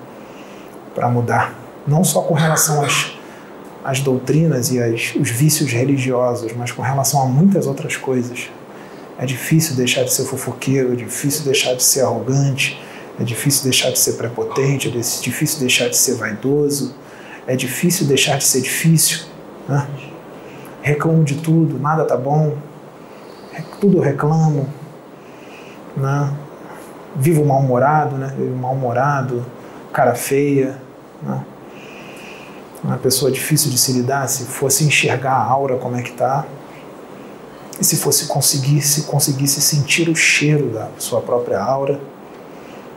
para mudar. Não só com relação às, às doutrinas e às, os vícios religiosos, mas com relação a muitas outras coisas. É difícil deixar de ser fofoqueiro, é difícil deixar de ser arrogante, é difícil deixar de ser prepotente, é difícil deixar de ser vaidoso, é difícil deixar de ser difícil. Né? Reclamo de tudo, nada tá bom, tudo reclamo, né? vivo mal-humorado, né? vivo mal-humorado, cara feia, né? uma pessoa difícil de se lidar, se fosse enxergar a aura como é que tá, e se fosse conseguir, se conseguisse sentir o cheiro da sua própria aura,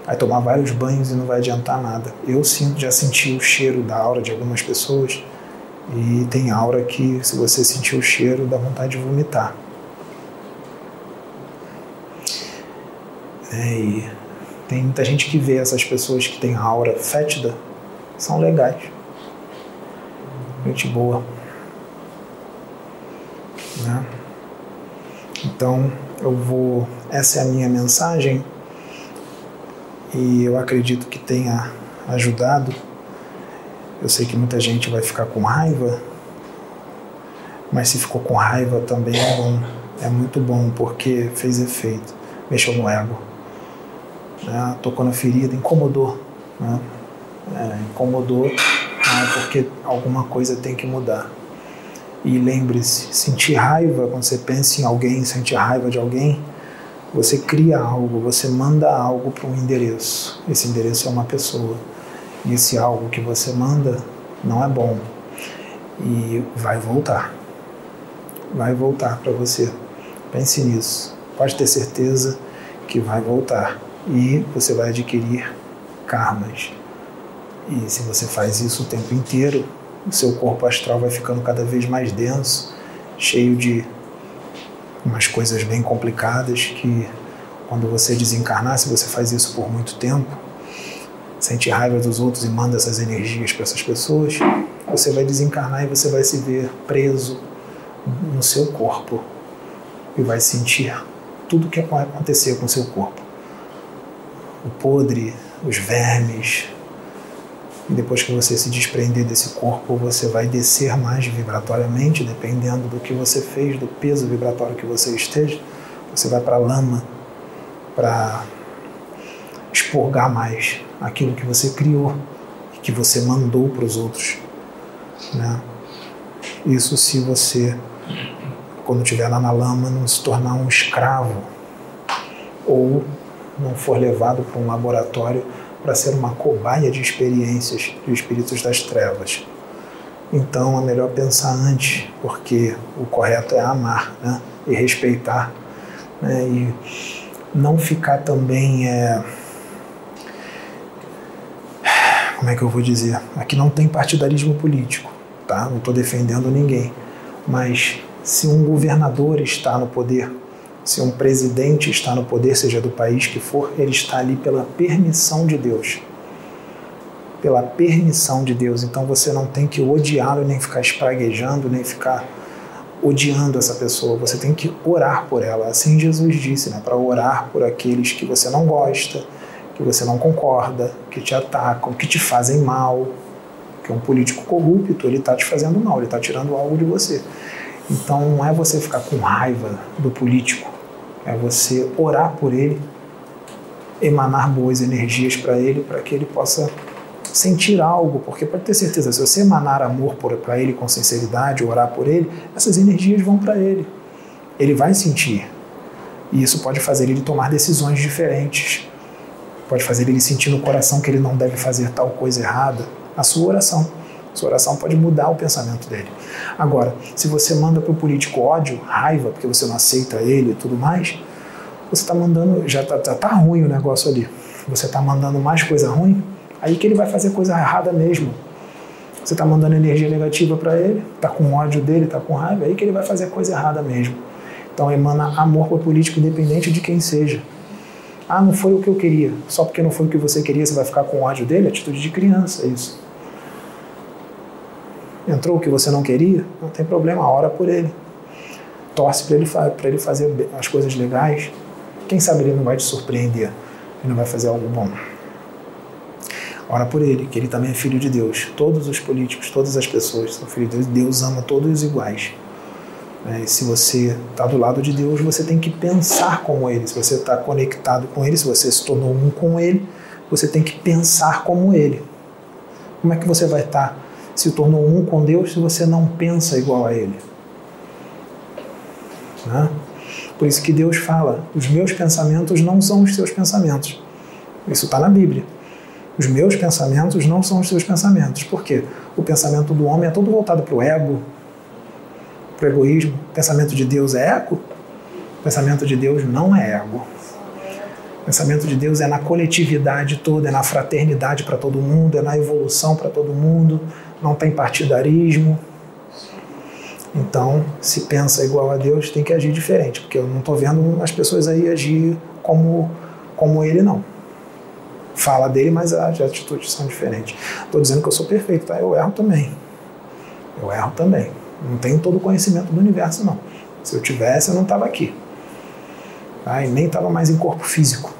vai tomar vários banhos e não vai adiantar nada. Eu sinto, já senti o cheiro da aura de algumas pessoas e tem aura que se você sentir o cheiro dá vontade de vomitar. É, e tem muita gente que vê essas pessoas que têm aura fétida, são legais. Gente boa. Né? Então, eu vou. Essa é a minha mensagem e eu acredito que tenha ajudado. Eu sei que muita gente vai ficar com raiva, mas se ficou com raiva também é bom. É muito bom porque fez efeito, mexeu no ego, né? tocou na ferida, incomodou. Né? É, incomodou né? porque alguma coisa tem que mudar. E lembre-se, sentir raiva, quando você pensa em alguém, sentir raiva de alguém, você cria algo, você manda algo para um endereço. Esse endereço é uma pessoa. E esse algo que você manda não é bom. E vai voltar. Vai voltar para você. Pense nisso. Pode ter certeza que vai voltar. E você vai adquirir karmas. E se você faz isso o tempo inteiro, o seu corpo astral vai ficando cada vez mais denso, cheio de umas coisas bem complicadas que quando você desencarnar, se você faz isso por muito tempo, sente raiva dos outros e manda essas energias para essas pessoas, você vai desencarnar e você vai se ver preso no seu corpo e vai sentir tudo o que vai acontecer com o seu corpo. O podre, os vermes, e depois que você se desprender desse corpo, você vai descer mais vibratoriamente, dependendo do que você fez, do peso vibratório que você esteja. Você vai para a lama para expurgar mais aquilo que você criou e que você mandou para os outros. Né? Isso se você, quando estiver lá na lama, não se tornar um escravo ou não for levado para um laboratório para ser uma cobaia de experiências de espíritos das trevas. Então é melhor pensar antes, porque o correto é amar né? e respeitar. Né? E não ficar também. É... Como é que eu vou dizer? Aqui não tem partidarismo político, tá? Não estou defendendo ninguém. Mas se um governador está no poder se um presidente está no poder, seja do país que for, ele está ali pela permissão de Deus. Pela permissão de Deus. Então você não tem que odiá-lo, nem ficar espraguejando, nem ficar odiando essa pessoa. Você tem que orar por ela. Assim Jesus disse, né? Para orar por aqueles que você não gosta, que você não concorda, que te atacam, que te fazem mal. Que um político corrupto, ele está te fazendo mal, ele está tirando algo de você. Então não é você ficar com raiva do político, é você orar por ele, emanar boas energias para ele, para que ele possa sentir algo, porque pode ter certeza, se você emanar amor para ele com sinceridade, orar por ele, essas energias vão para ele. Ele vai sentir. E isso pode fazer ele tomar decisões diferentes. Pode fazer ele sentir no coração que ele não deve fazer tal coisa errada. A sua oração. Sua oração pode mudar o pensamento dele. Agora, se você manda para o político ódio, raiva, porque você não aceita ele e tudo mais, você está mandando, já está tá ruim o negócio ali. Você está mandando mais coisa ruim, aí que ele vai fazer coisa errada mesmo. Você está mandando energia negativa para ele, está com ódio dele, está com raiva, aí que ele vai fazer coisa errada mesmo. Então emana amor para o político, independente de quem seja. Ah, não foi o que eu queria. Só porque não foi o que você queria, você vai ficar com ódio dele? Atitude de criança, é isso. Entrou o que você não queria? Não tem problema, ora por ele. Torce para ele, ele fazer as coisas legais. Quem sabe ele não vai te surpreender, ele não vai fazer algo bom. Ora por ele, que ele também é filho de Deus. Todos os políticos, todas as pessoas são filhos de Deus. Deus ama todos iguais. É, se você está do lado de Deus, você tem que pensar como Ele. Se você está conectado com Ele, se você se tornou um com Ele, você tem que pensar como Ele. Como é que você vai estar tá se tornou um com Deus se você não pensa igual a Ele. Né? Por isso que Deus fala: os meus pensamentos não são os seus pensamentos. Isso está na Bíblia. Os meus pensamentos não são os seus pensamentos. Por quê? O pensamento do homem é todo voltado para o ego, para o egoísmo. O pensamento de Deus é ego? O pensamento de Deus não é ego. O pensamento de Deus é na coletividade toda, é na fraternidade para todo mundo, é na evolução para todo mundo, não tem partidarismo. Então, se pensa igual a Deus, tem que agir diferente, porque eu não estou vendo as pessoas aí agir como, como ele, não. Fala dele, mas as atitudes são diferentes. Estou dizendo que eu sou perfeito, tá? Eu erro também. Eu erro também. Não tenho todo o conhecimento do universo, não. Se eu tivesse, eu não estava aqui. Tá? E nem estava mais em corpo físico.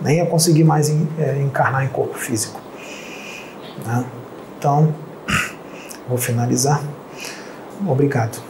Nem ia conseguir mais é, encarnar em corpo físico. Né? Então, vou finalizar. Obrigado.